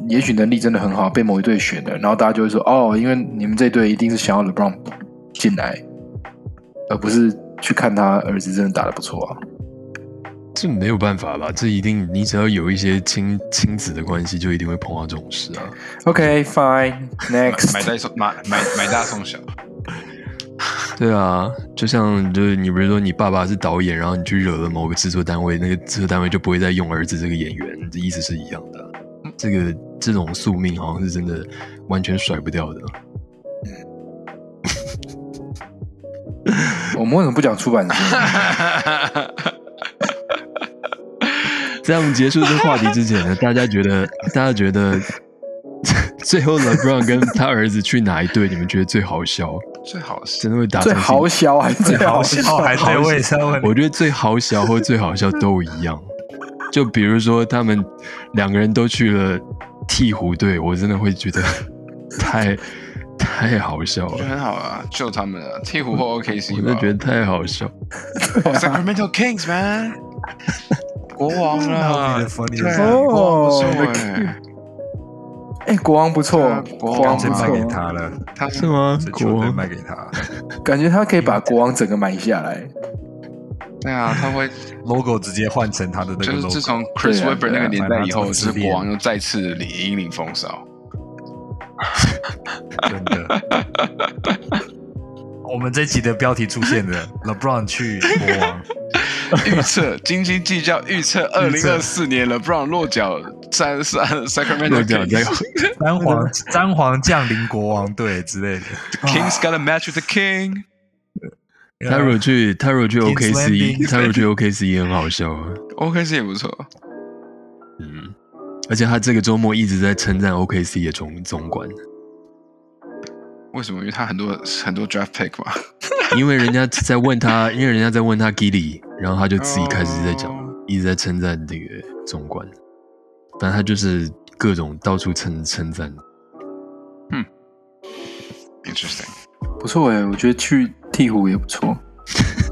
也许能力真的很好，被某一队选了，然后大家就会说哦，因为你们这队一定是想要 LeBron 进来，而不是去看他儿子真的打得不错啊。这没有办法吧？这一定，你只要有一些亲亲子的关系，就一定会碰到这种事啊。OK，fine，next，买大送买买买大送小，对啊，就像就是你比如说你爸爸是导演，然后你去惹了某个制作单位，那个制作单位就不会再用儿子这个演员，这意思是一样的啊。这个这种宿命好像是真的完全甩不掉的。我们为什么不讲出版社？在我们结束这个话题之前呢，大家觉得大家觉得最后 LeBron 跟他儿子去哪一队？你们觉得最好笑？最好笑真的会打最成好笑还是最好好笑？笑还在位上问我觉得最好笑或最好笑都一样。就比如说他们两个人都去了鹈鹕队，我真的会觉得太太好笑了，很好啊，救他们啊，鹈鹕或 OKC 吧我就觉得太好笑。Sacramento Kings man，国王啊，对啊国王不错。哦哎，哎，国王不错国王卖给，他了，他是吗？国王队卖给他。感觉他可以把国王整个买下来。对啊，他会，logo 直接换成他的那个就是 logo。自从 Chris 对啊 Webber 那个年代以后，是国王又再次领引领风骚。真的。我们这集的标题出现了，LeBron 去国王，预测斤斤计较，预测二零二四年 LeBron 落脚三三 Sacramento 落脚在 Kings。詹皇詹皇降临国王队之类的。Kings got a match with the king。他如果去他如果去 OKC，Landing 他如果去 OKC 也很好笑啊。OKC 也不错，嗯，而且他这个周末一直在称赞 OKC 的总总管，为什么？因为他很多很多 draft pick 嘛。因为人家在问他，因为人家在问他 Gilly，然后他就自己开始在讲，哦一直在称赞这个总管。反正他就是各种到处称称赞。嗯 Interesting。不错哎，我觉得去鹈鹕也不错，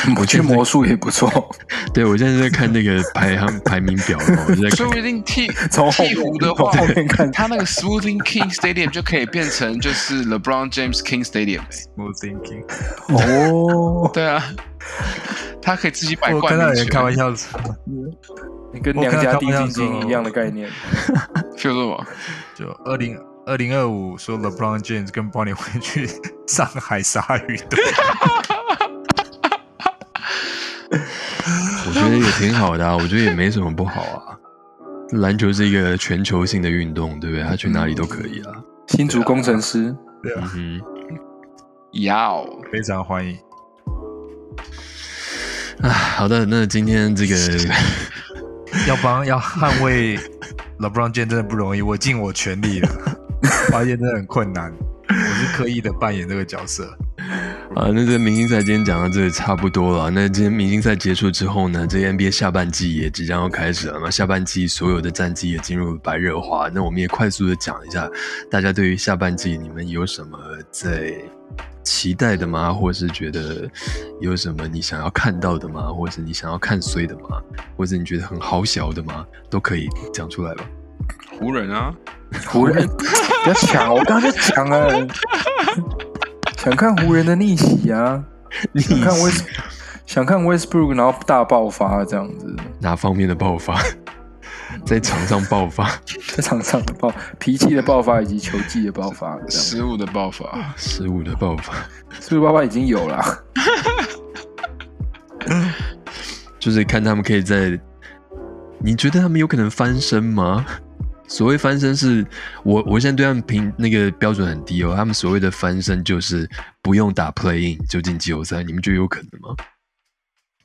我去魔术也不错。对我现在在看那个 排行排名表，我就在看说不定替从鹈鹕的话后面看，他那个 Smoothing King Stadium 就可以变成就是 LeBron James King Stadium 欸 Smooth thinking。哦，对啊，他可以自己摆我冠看到有人。开玩笑说，你跟娘家弟弟经一样的概念。feel 什么？就二零二零二五说 LeBron James 跟 Bonnie 会去上海鲨鱼队，觉得也挺好的啊，我觉得也没什么不好啊。篮球是一个全球性的运动，对不对？他去哪里都可以啊。新竹工程师，对啊，嗯哼。要非常欢迎。啊，好的，那今天这个 要帮要捍卫 LeBron James 真的不容易，我尽我全力了，发现真的很困难。我是刻意的扮演这个角色，啊，那这明星赛今天讲到这里差不多了。那今天明星赛结束之后呢，这 NBA 下半季也即将要开始了嘛。下半季所有的战绩也进入了白热化。那我们也快速的讲一下，大家对于下半季你们有什么在期待的吗？或是觉得有什么你想要看到的吗？或是你想要看衰的吗？或者你觉得很好小的吗？都可以讲出来吧。湖人啊，湖人 不要抢，我刚刚就讲了，想看湖人的逆袭啊，你想看 West，想看 Westbrook 然后大爆发这样子，哪方面的爆发？在场上爆发，在场上的爆脾气的爆发以及球技的爆发，失误的爆发。失误的爆发。失误爆发已经有了？就是看他们可以在，你觉得他们有可能翻身吗？所谓翻身是我我现在对他们评那个标准很低哦，他们所谓的翻身就是不用打 play in 就进季后赛，你们觉得有可能吗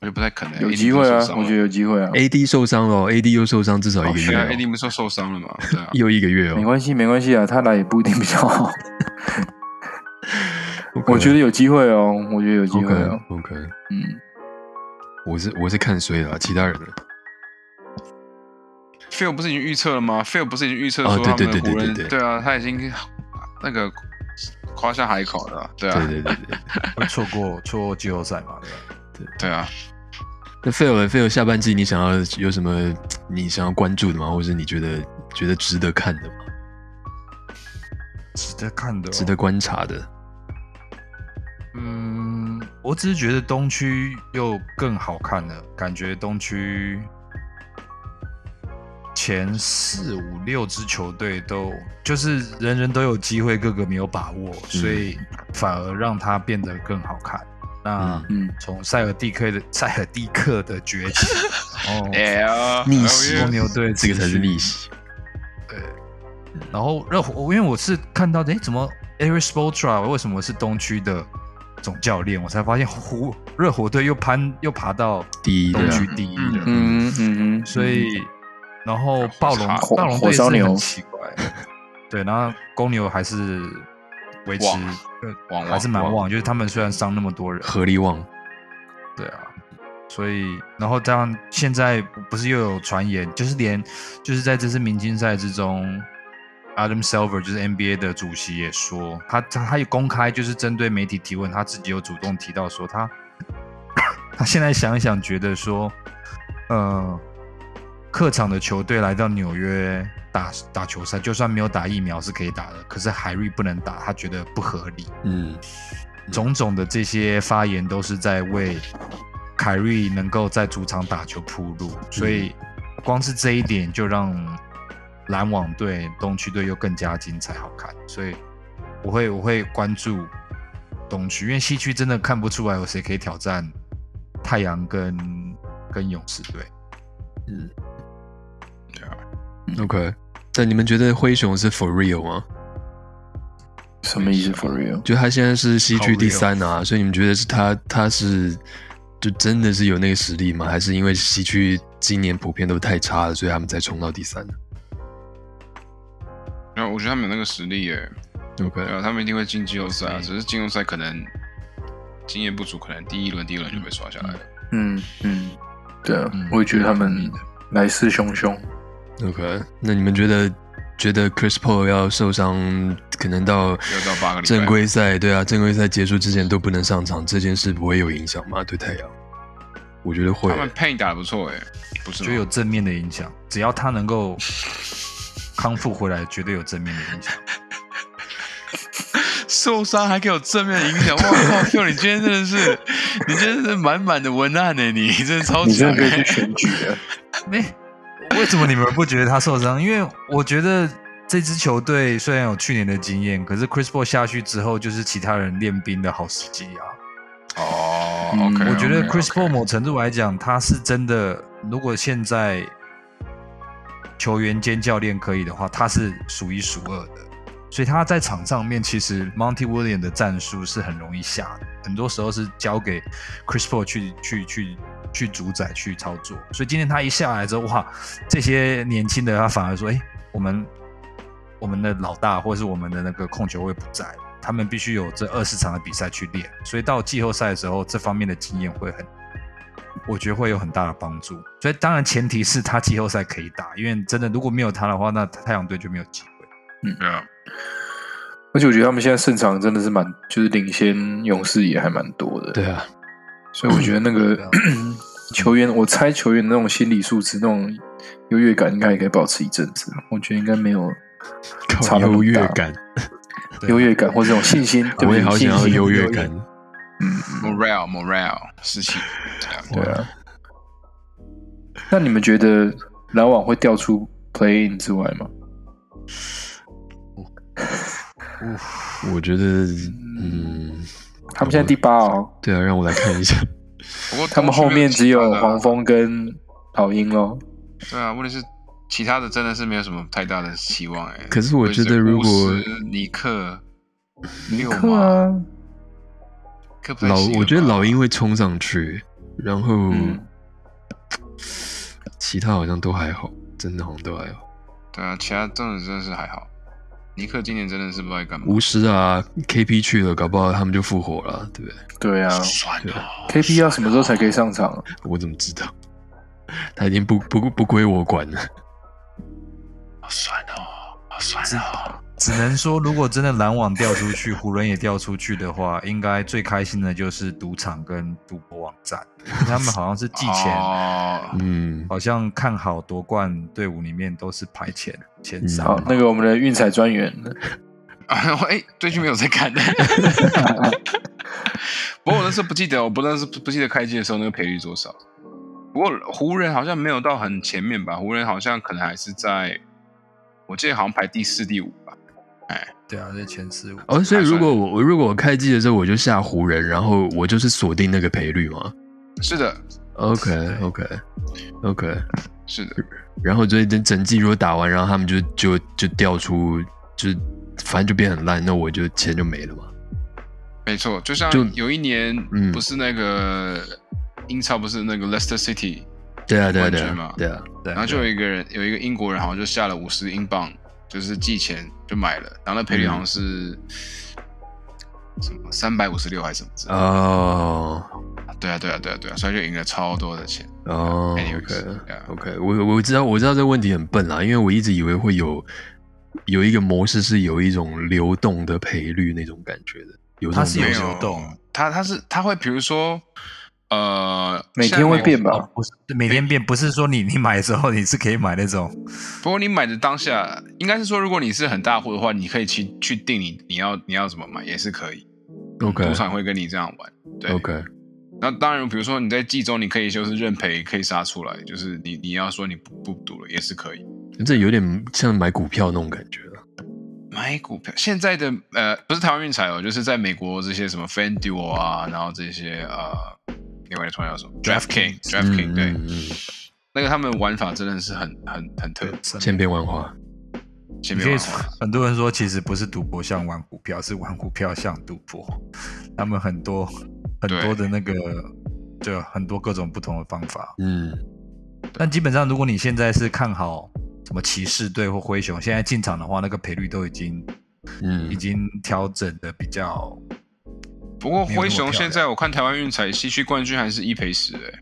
我觉得不太可能，有机会啊，我觉得得。有机会啊，？AD 受伤了哦，AD 又受伤至少一个月、对啊哦，，AD 不是说受伤了嘛？对啊，又一个月哦。没关系没关系啊，他来也不一定比较好 我觉得有机会哦，我觉得有机会哦，OK，嗯，我是我是看衰了，其他人呢？Phil 不是已经预测了吗？Phil 不是已经预测哦说他们对对对的湖人对对对啊，他已经那个夸下海口了，对啊，对对对对。会 错过错过季后赛嘛？对吧对啊。那费尔费尔下半季你想要有什么你想要关注的吗？或者是你觉得觉得值得看的吗？值得看的哦、值得观察的？嗯，我只是觉得东区又更好看了，感觉东区前四五六支球队都就是人人都有机会，个个没有把握，所以反而让它变得更好看。那嗯从塞尔蒂克的塞尔蒂克的崛起，哦，逆袭公牛队这个才是逆袭。对。然后热火，因为我是看到，哎，怎么 Eric Spoelstra 为什么是东区的总教练？我才发现湖热火队又攀又爬到第一东区第一了。嗯嗯嗯，所以，然后暴龙暴龙队是很奇怪，对，然后公牛还是维持还是蛮旺旺，就是他们虽然伤那么多人，合力旺，对啊，所以然后这样现在不是又有传言，就是连就是在这次明星赛之中，Adam Silver 就是 NBA 的主席也说，他他他也公开就是针对媒体提问，他自己有主动提到说他他现在想一想，觉得说，呃，客场的球队来到纽约打打球赛，就算没有打疫苗是可以打的，可是海瑞不能打，他觉得不合理。嗯，种种的这些发言都是在为凯瑞能够在主场打球铺路，所以光是这一点就让篮网队、东区队又更加精彩好看。所以我会我会关注东区，因为西区真的看不出来有谁可以挑战太阳跟跟勇士队。对啊，OK。但你们觉得灰熊是 for real 吗？什么意思？For real？就他现在是西区第三啊，所以你们觉得是他他是就真的是有那个实力吗？还是因为西区今年普遍都太差了，所以他们才冲到第三然后我觉得他们有那个实力耶，？OK，然后，他们一定会进季后赛啊，只是季后赛可能经验不足，可能第一轮、第一轮就被刷下来了。嗯嗯，对啊嗯，我也觉得他们来势汹汹。OK，那你们觉得觉得 Chris Paul 要受伤，可能到到八个正规赛，对啊，正规赛结束之前都不能上场，这件事不会有影响吗？对太阳，我觉得会他。们 Pain 打得不错哎，不是吗？就有正面的影响，只要他能够 康复回来，绝对有正面的影响。受伤还给我正面影响，我靠！Q，你今天真的是，你今天真的满满的文案呢，你真的超强你真的可以去欸。选举了。没，为什么你们不觉得他受伤？因为我觉得这支球队虽然有去年的经验，可是 Chris Paul 下去之后，就是其他人练兵的好时机啊。哦我觉得 Chris Paul 某程度来讲，他是真的，如果现在球员兼教练可以的话，他是数一数二的。所以他在场上面，其实 Monty Williams 的战术是很容易下的，很多时候是交给 Chris Paul 去去去去主宰、去操作。所以今天他一下来之后，哇，这些年轻的他反而说：“哎，我们我们的老大或者是我们的那个控球位不在，他们必须有这二十场的比赛去练。所以到季后赛的时候，这方面的经验会很，我觉得会有很大的帮助。所以当然前提是他季后赛可以打，因为真的如果没有他的话，那太阳队就没有机会。对啊，而且我觉得他们现在胜场真的是蛮，就是领先勇士也还蛮多的。对啊，所以我觉得那个 球员，我猜球员那种心理素质、那种优越感，应该也可以保持一阵子。我觉得应该没有差优越感，优越感或者这种信心。对不对我也好想要信心优越感。嗯，morale morale 士气，对啊对啊。那你们觉得篮网会掉出 play in 之外吗？我觉得，嗯，他们现在第八哦，对啊，让我来看一下。不过他们后面只有黄蜂跟老鹰咯。对啊，问题是其他的真的是没有什么太大的希望哎。可是我觉得如果尼克、六克马、啊，老我觉得老鹰会冲上去，然后、嗯其他好像都还好，真的好像都还好。对啊，其他真的真的是还好。尼克今年真的是不知道在干嘛。巫师啊，KP 去了，搞不好他们就复活了，对不对？对啊算了，KP 要什么时候才可以上场？我怎么知道？他已经不不不归我管了。算了，算了。只能说，如果真的篮网掉出去，湖人也掉出去的话，应该最开心的就是赌场跟赌博网站，他们好像是季前，哦，嗯，好像看好夺冠队伍里面都是排前前三。好，那个我们的运彩专员，啊，我哎，最近没有在看的。不过我那时候不记得，我不认识不记得开机的时候那个赔率多少。不过湖人好像没有到很前面吧，湖人好像可能还是在，我记得好像排第四、第五对啊，在前四五。哦，所以如果我我如果我开机的时候我就下湖人，然后我就是锁定那个赔率嘛。是的，OK OK OK，是的，然后所以等整季如果打完，然后他们就就就掉出，就反正就变很烂，那我就钱就没了嘛。没错。就像就有一年嗯不是那个英超不是那个 Leicester City，对啊对啊对嘛啊对啊，对然后就有一个人有一个英国人好像就下了五十英镑，就是寄钱就买了，然后那赔率好像是。什么三百五十六还是什么之类的？哦对啊，对啊，对啊，对啊，所以就赢了超多的钱。哦 Anyways，OK yeah OK，我我知道我知道这个问题很笨啦，因为我一直以为会有有一个模式是有一种流动的赔率那种感觉的，有它是流动它它是它会比如说，呃，每天会变吧哦，不是每天变，不是说你你买的时候你是可以买那种，不过你买的当下，应该是说，如果你是很大户的话，你可以去去定你你要你要怎么买也是可以。OK 赌场会跟你这样玩。对 OK 那当然，比如说你在季中，你可以就是认赔，可以杀出来，就是你你要说你不不赌了也是可以。这有点像买股票那种感觉了。买股票，现在的呃不是台湾运彩哦，就是在美国这些什么 FanDuel 啊，然后这些呃，另外突然叫什么 DraftKings DraftKings 对，嗯嗯那个他们玩法真的是很很很特别，嗯千变万化。千变万化。很多人说，其实不是赌博像玩股票，是玩股票像赌博。他们很多很多的那个，就很多各种不同的方法。嗯但基本上，如果你现在是看好什么骑士队或灰熊，现在进场的话，那个赔率都已经嗯已经调整的比较。不过灰熊现在我看台湾运彩西区冠军还是一赔十哎，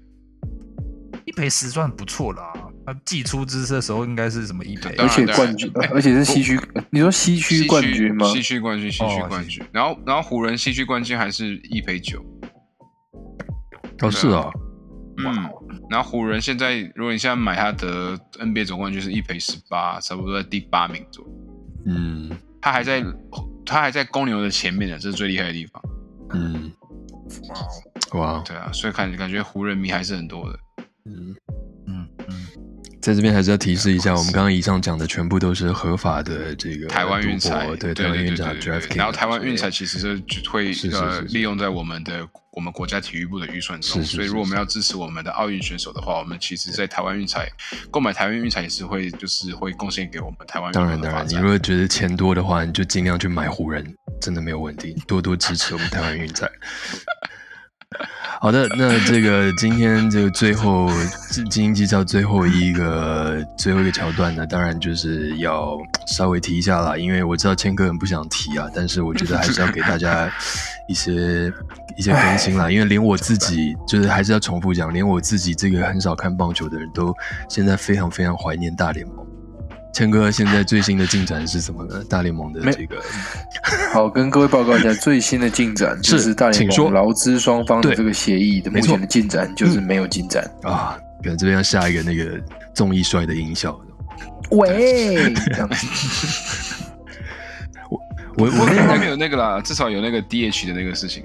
一赔十算不错啦。他寄出资的时候应该是什么一赔？而且冠军，呃而且是西区，你说西区冠军吗？西区冠军，西区哦冠军。然后然后湖人西区冠军还是一赔九，哦是啊，嗯。然后湖人现在如果你现在买他的 NBA 总冠军是一赔十八，差不多在第八名左右。嗯他还在他还在公牛的前面呢，这是最厉害的地方。嗯，哇，对啊，所以感感觉湖人迷还是很多的。嗯，在这边还是要提示一下，我们刚刚以上讲的全部都是合法的这个台湾运彩对对台湾运彩然后台湾运彩其实是就会呃利用在我们的我们国家体育部的预算中，是是是所以如果我们要支持我们的奥运选手的话，我们其实在台湾运彩购买台湾运彩也是会就是会贡献给我们台湾运当然当然，你如果觉得钱多的话，你就尽量去买湖人，真的没有问题，多多支持我们台湾运彩。好的，那这个今天这个最后精英技巧最后一个最后一个桥段呢，当然就是要稍微提一下啦，因为我知道谦哥很不想提啊，但是我觉得还是要给大家一些一些更新啦，因为连我自己就是还是要重复讲，连我自己这个很少看棒球的人都现在非常非常怀念大联盟。千哥现在最新的进展是什么呢？大联盟的这个好，跟各位报告一下最新的进展，就是大联盟劳资双方的这个协议的目前的进展就是没有进展。啊，可能这边要下一个那个综艺帅的音效。喂，这样子 我我那个不过他们有那个啦，至少有那个 DH 的那个事情，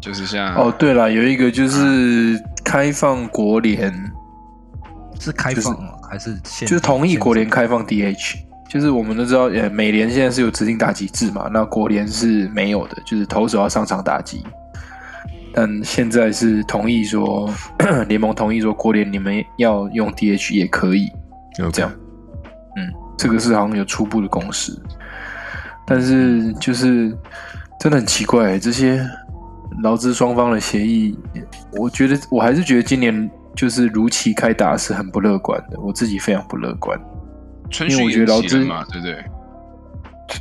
就是像哦，对了，有一个就是开放国联，是开放吗？还是限就是同意国联开放 DH，就是我们都知道，呃，美联现在是有指定打击制嘛，那国联是没有的，就是投手要上场打击。但现在是同意说，联盟同意说国联你们要用 DH 也可以，这样。嗯，这个是好像有初步的共识，但是就是真的很奇怪，这些劳资双方的协议，我觉得我还是觉得今年就是如期开打是很不乐观的，我自己非常不乐观。春因为训我觉得劳资延期了嘛，对不对？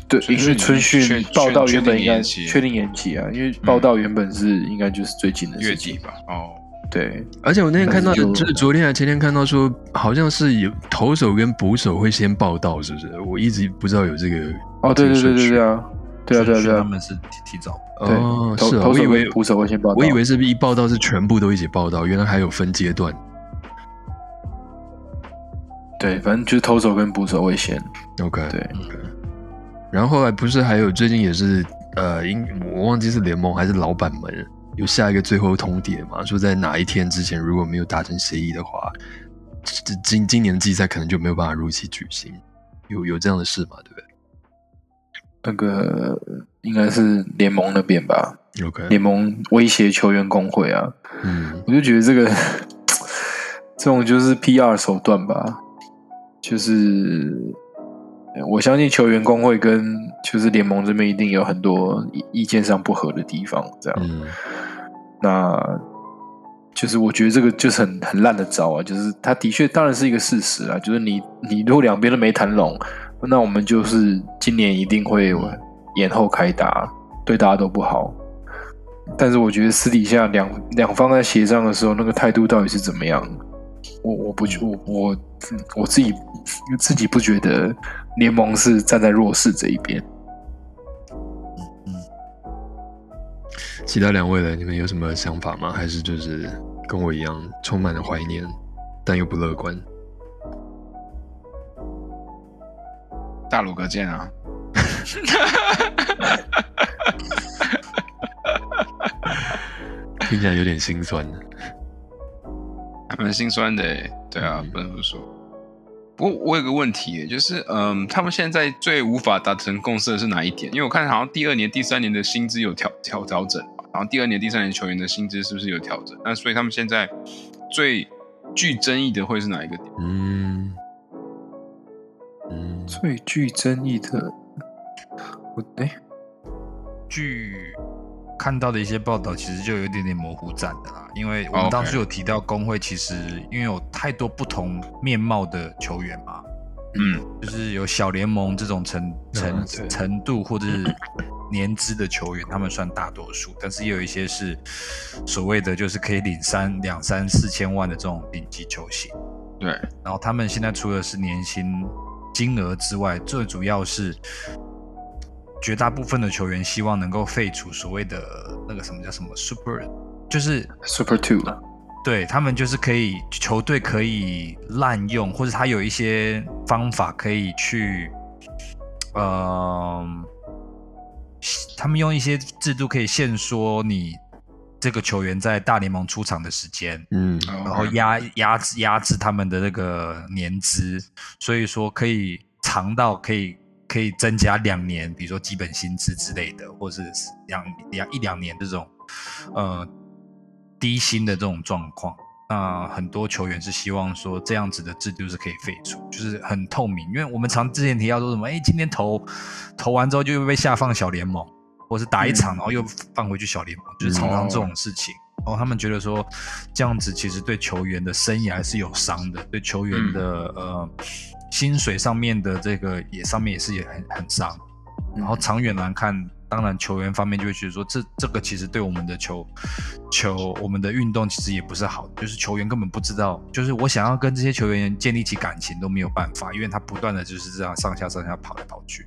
对，因为春训报道原本应该确定延期确定延期啊，因为报道原本是应该就是最近的月。底吧，哦，对，而且我那天看到就就是昨天还前天看到说，好像是有投手跟捕手会先报道，是不是？我一直不知道有这个哦，对对对对对啊，对啊对啊对啊，他们是提提早。对哦，是啊，我以为捕手会先报道，我以为是一报道是全部都一起报道，原来还有分阶段。对，反正就是投手跟捕手会先。OK，对 OK。然后后来不是还有最近也是呃，应我忘记是联盟还是老板们有下一个最后通牒嘛，说在哪一天之前如果没有达成协议的话，这今今年的季赛可能就没有办法如期举行，有有这样的事嘛，对不对那个应该是联盟那边吧？？OK，联盟威胁球员工会啊，嗯我就觉得这个这种就是 PR 手段吧，就是我相信球员工会跟就是联盟这边一定有很多意意见上不合的地方，这样。嗯那就是我觉得这个就是很很烂的招啊，就是他的确当然是一个事实啊，就是你你如果两边都没谈拢，那我们就是今年一定会延后开打，对大家都不好。但是我觉得私底下两两方在协商的时候，那个态度到底是怎么样？我我不觉我我我自己自己不觉得联盟是站在弱势这一边。其他两位呢？你们有什么想法吗？还是就是跟我一样，充满了怀念，但又不乐观？大鲁哥见啊！听起来有点心酸。还蛮心酸的欸，对啊，嗯不能不说。不过我有个问题耶，就是嗯，他们现在最无法达成共识的是哪一点？因为我看好像第二年、第三年的薪资有调调调整嘛，然后第二年、第三年球员的薪资是不是有调整？那所以他们现在最具争议的会是哪一个点？嗯嗯，最具争议的，我哎、据看到的一些报道，其实就有一点点模糊战的啦。因为我们当初有提到工会，其实因为有太多不同面貌的球员嘛，嗯，就是有小联盟这种程程嗯程度或者是年资的球员，他们算大多数，但是也有一些是所谓的就是可以领三两三四千万的这种顶级球星。对，然后他们现在除了是年薪金额之外，最主要是绝大部分的球员希望能够废除所谓的那个什么叫什么 super，就是 Super Two 对他们就是可以球队可以滥用，或者他有一些方法可以去，呃，他们用一些制度可以限缩你这个球员在大联盟出场的时间。嗯然后压压制压制他们的那个年资，所以说可以长到可以可以增加两年，比如说基本薪资之类的，或是两两一两年这种呃低薪的这种状况。那很多球员是希望说这样子的制度是可以废除，就是很透明，因为我们常之前提到说什么，哎，今天投投完之后就会被下放小联盟，或是打一场然后又放回去小联盟，就是常常这种事情。然后他们觉得说，这样子其实对球员的生涯是有伤的，对球员的、呃薪水上面的这个也上面也是也很很伤。然后长远来看，当然球员方面就会觉得说，这这个其实对我们的球球我们的运动其实也不是好，就是球员根本不知道，就是我想要跟这些球员建立起感情都没有办法，因为他不断的就是这样上下上下跑来跑去，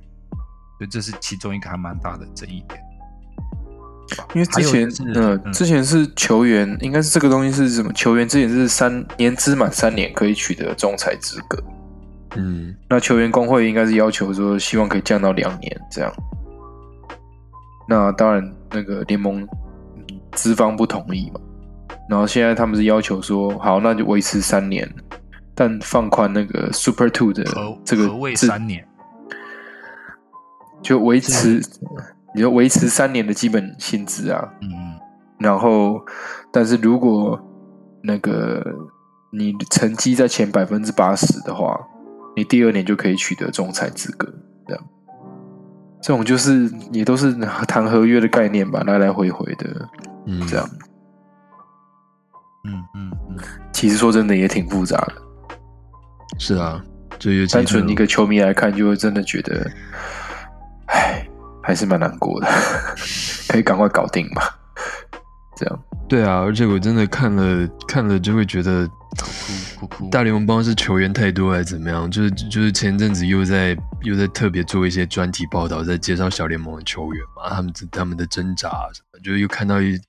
所以这是其中一个还蛮大的争议点。因为之前就是之前是球员，应该是这个东西是什么？球员之前是三年资满三年可以取得仲裁资格，嗯。那球员工会应该是要求说，希望可以降到两年这样。那当然，那个联盟嗯资方不同意嘛，然后现在他们是要求说，好，那就维持三年，但放宽那个 Super Two 的这个三年？就维持，你就维持三年的基本薪资啊，嗯，然后，但是如果那个你成绩在前百分之八十的话，你第二年就可以取得仲裁资格。这样，这种就是也都是谈合约的概念吧，来来回回的嗯，这样。嗯嗯嗯，其实说真的也挺复杂的，是啊，就尤其单纯一个球迷来看，就会真的觉得，唉，还是蛮难过的，可以赶快搞定嘛。这样，对啊，而且我真的看了看了就会觉得哭哭哭，大联盟帮是球员太多还是怎么样，就是就是前阵子又在又在特别做一些专题报道，在介绍小联盟的球员嘛，他们他们的挣扎啊什么，就是又看到一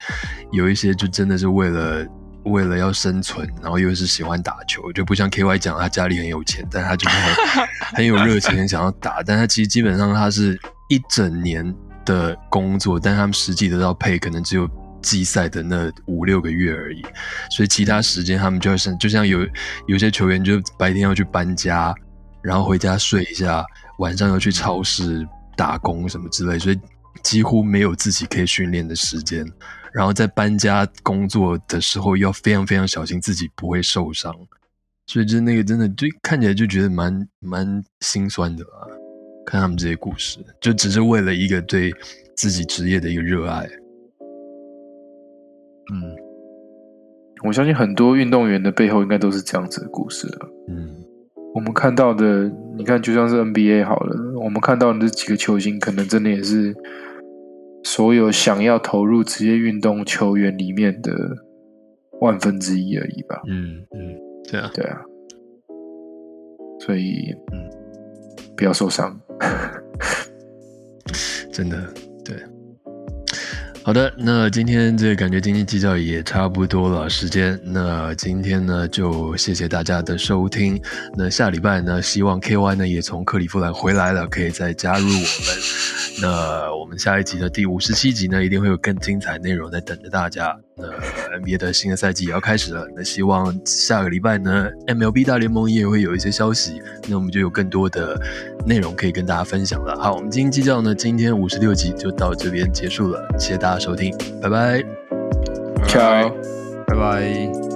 有一些就真的是为了为了要生存，然后又是喜欢打球，就不像 KY 讲他家里很有钱，但他就是很 很有热情，很想要打，但他其实基本上他是一整年的工作，但他们实际得到配可能只有季赛的那五六个月而已，所以其他时间他们就像就像有有些球员就白天要去搬家，然后回家睡一下，晚上要去超市打工什么之类，所以几乎没有自己可以训练的时间。然后在搬家工作的时候要非常非常小心自己不会受伤，所以就那个真的就看起来就觉得蛮蛮心酸的啊。看他们这些故事，就只是为了一个对自己职业的一个热爱。嗯，我相信很多运动员的背后应该都是这样子的故事啊。嗯，我们看到的，你看就像是 NBA 好了，我们看到的这几个球星，可能真的也是所有想要投入职业运动球员里面的万分之一而已吧。嗯嗯，对啊，对啊，所以嗯，不要受伤。真的对。好的，那今天这感觉斤斤计较也差不多了时间。那今天呢，就谢谢大家的收听。那下礼拜呢，希望 KY 呢也从克利夫兰回来了，可以再加入我们。那我们下一集的第五十七集呢，一定会有更精彩内容在等着大家。那 NBA 的新的赛季也要开始了，那希望下个礼拜呢，MLB 大联盟也会有一些消息，那我们就有更多的内容可以跟大家分享了。好，我们今天计较呢，今天五十六集就到这边结束了，谢谢大家收听，拜拜。瞧。拜拜。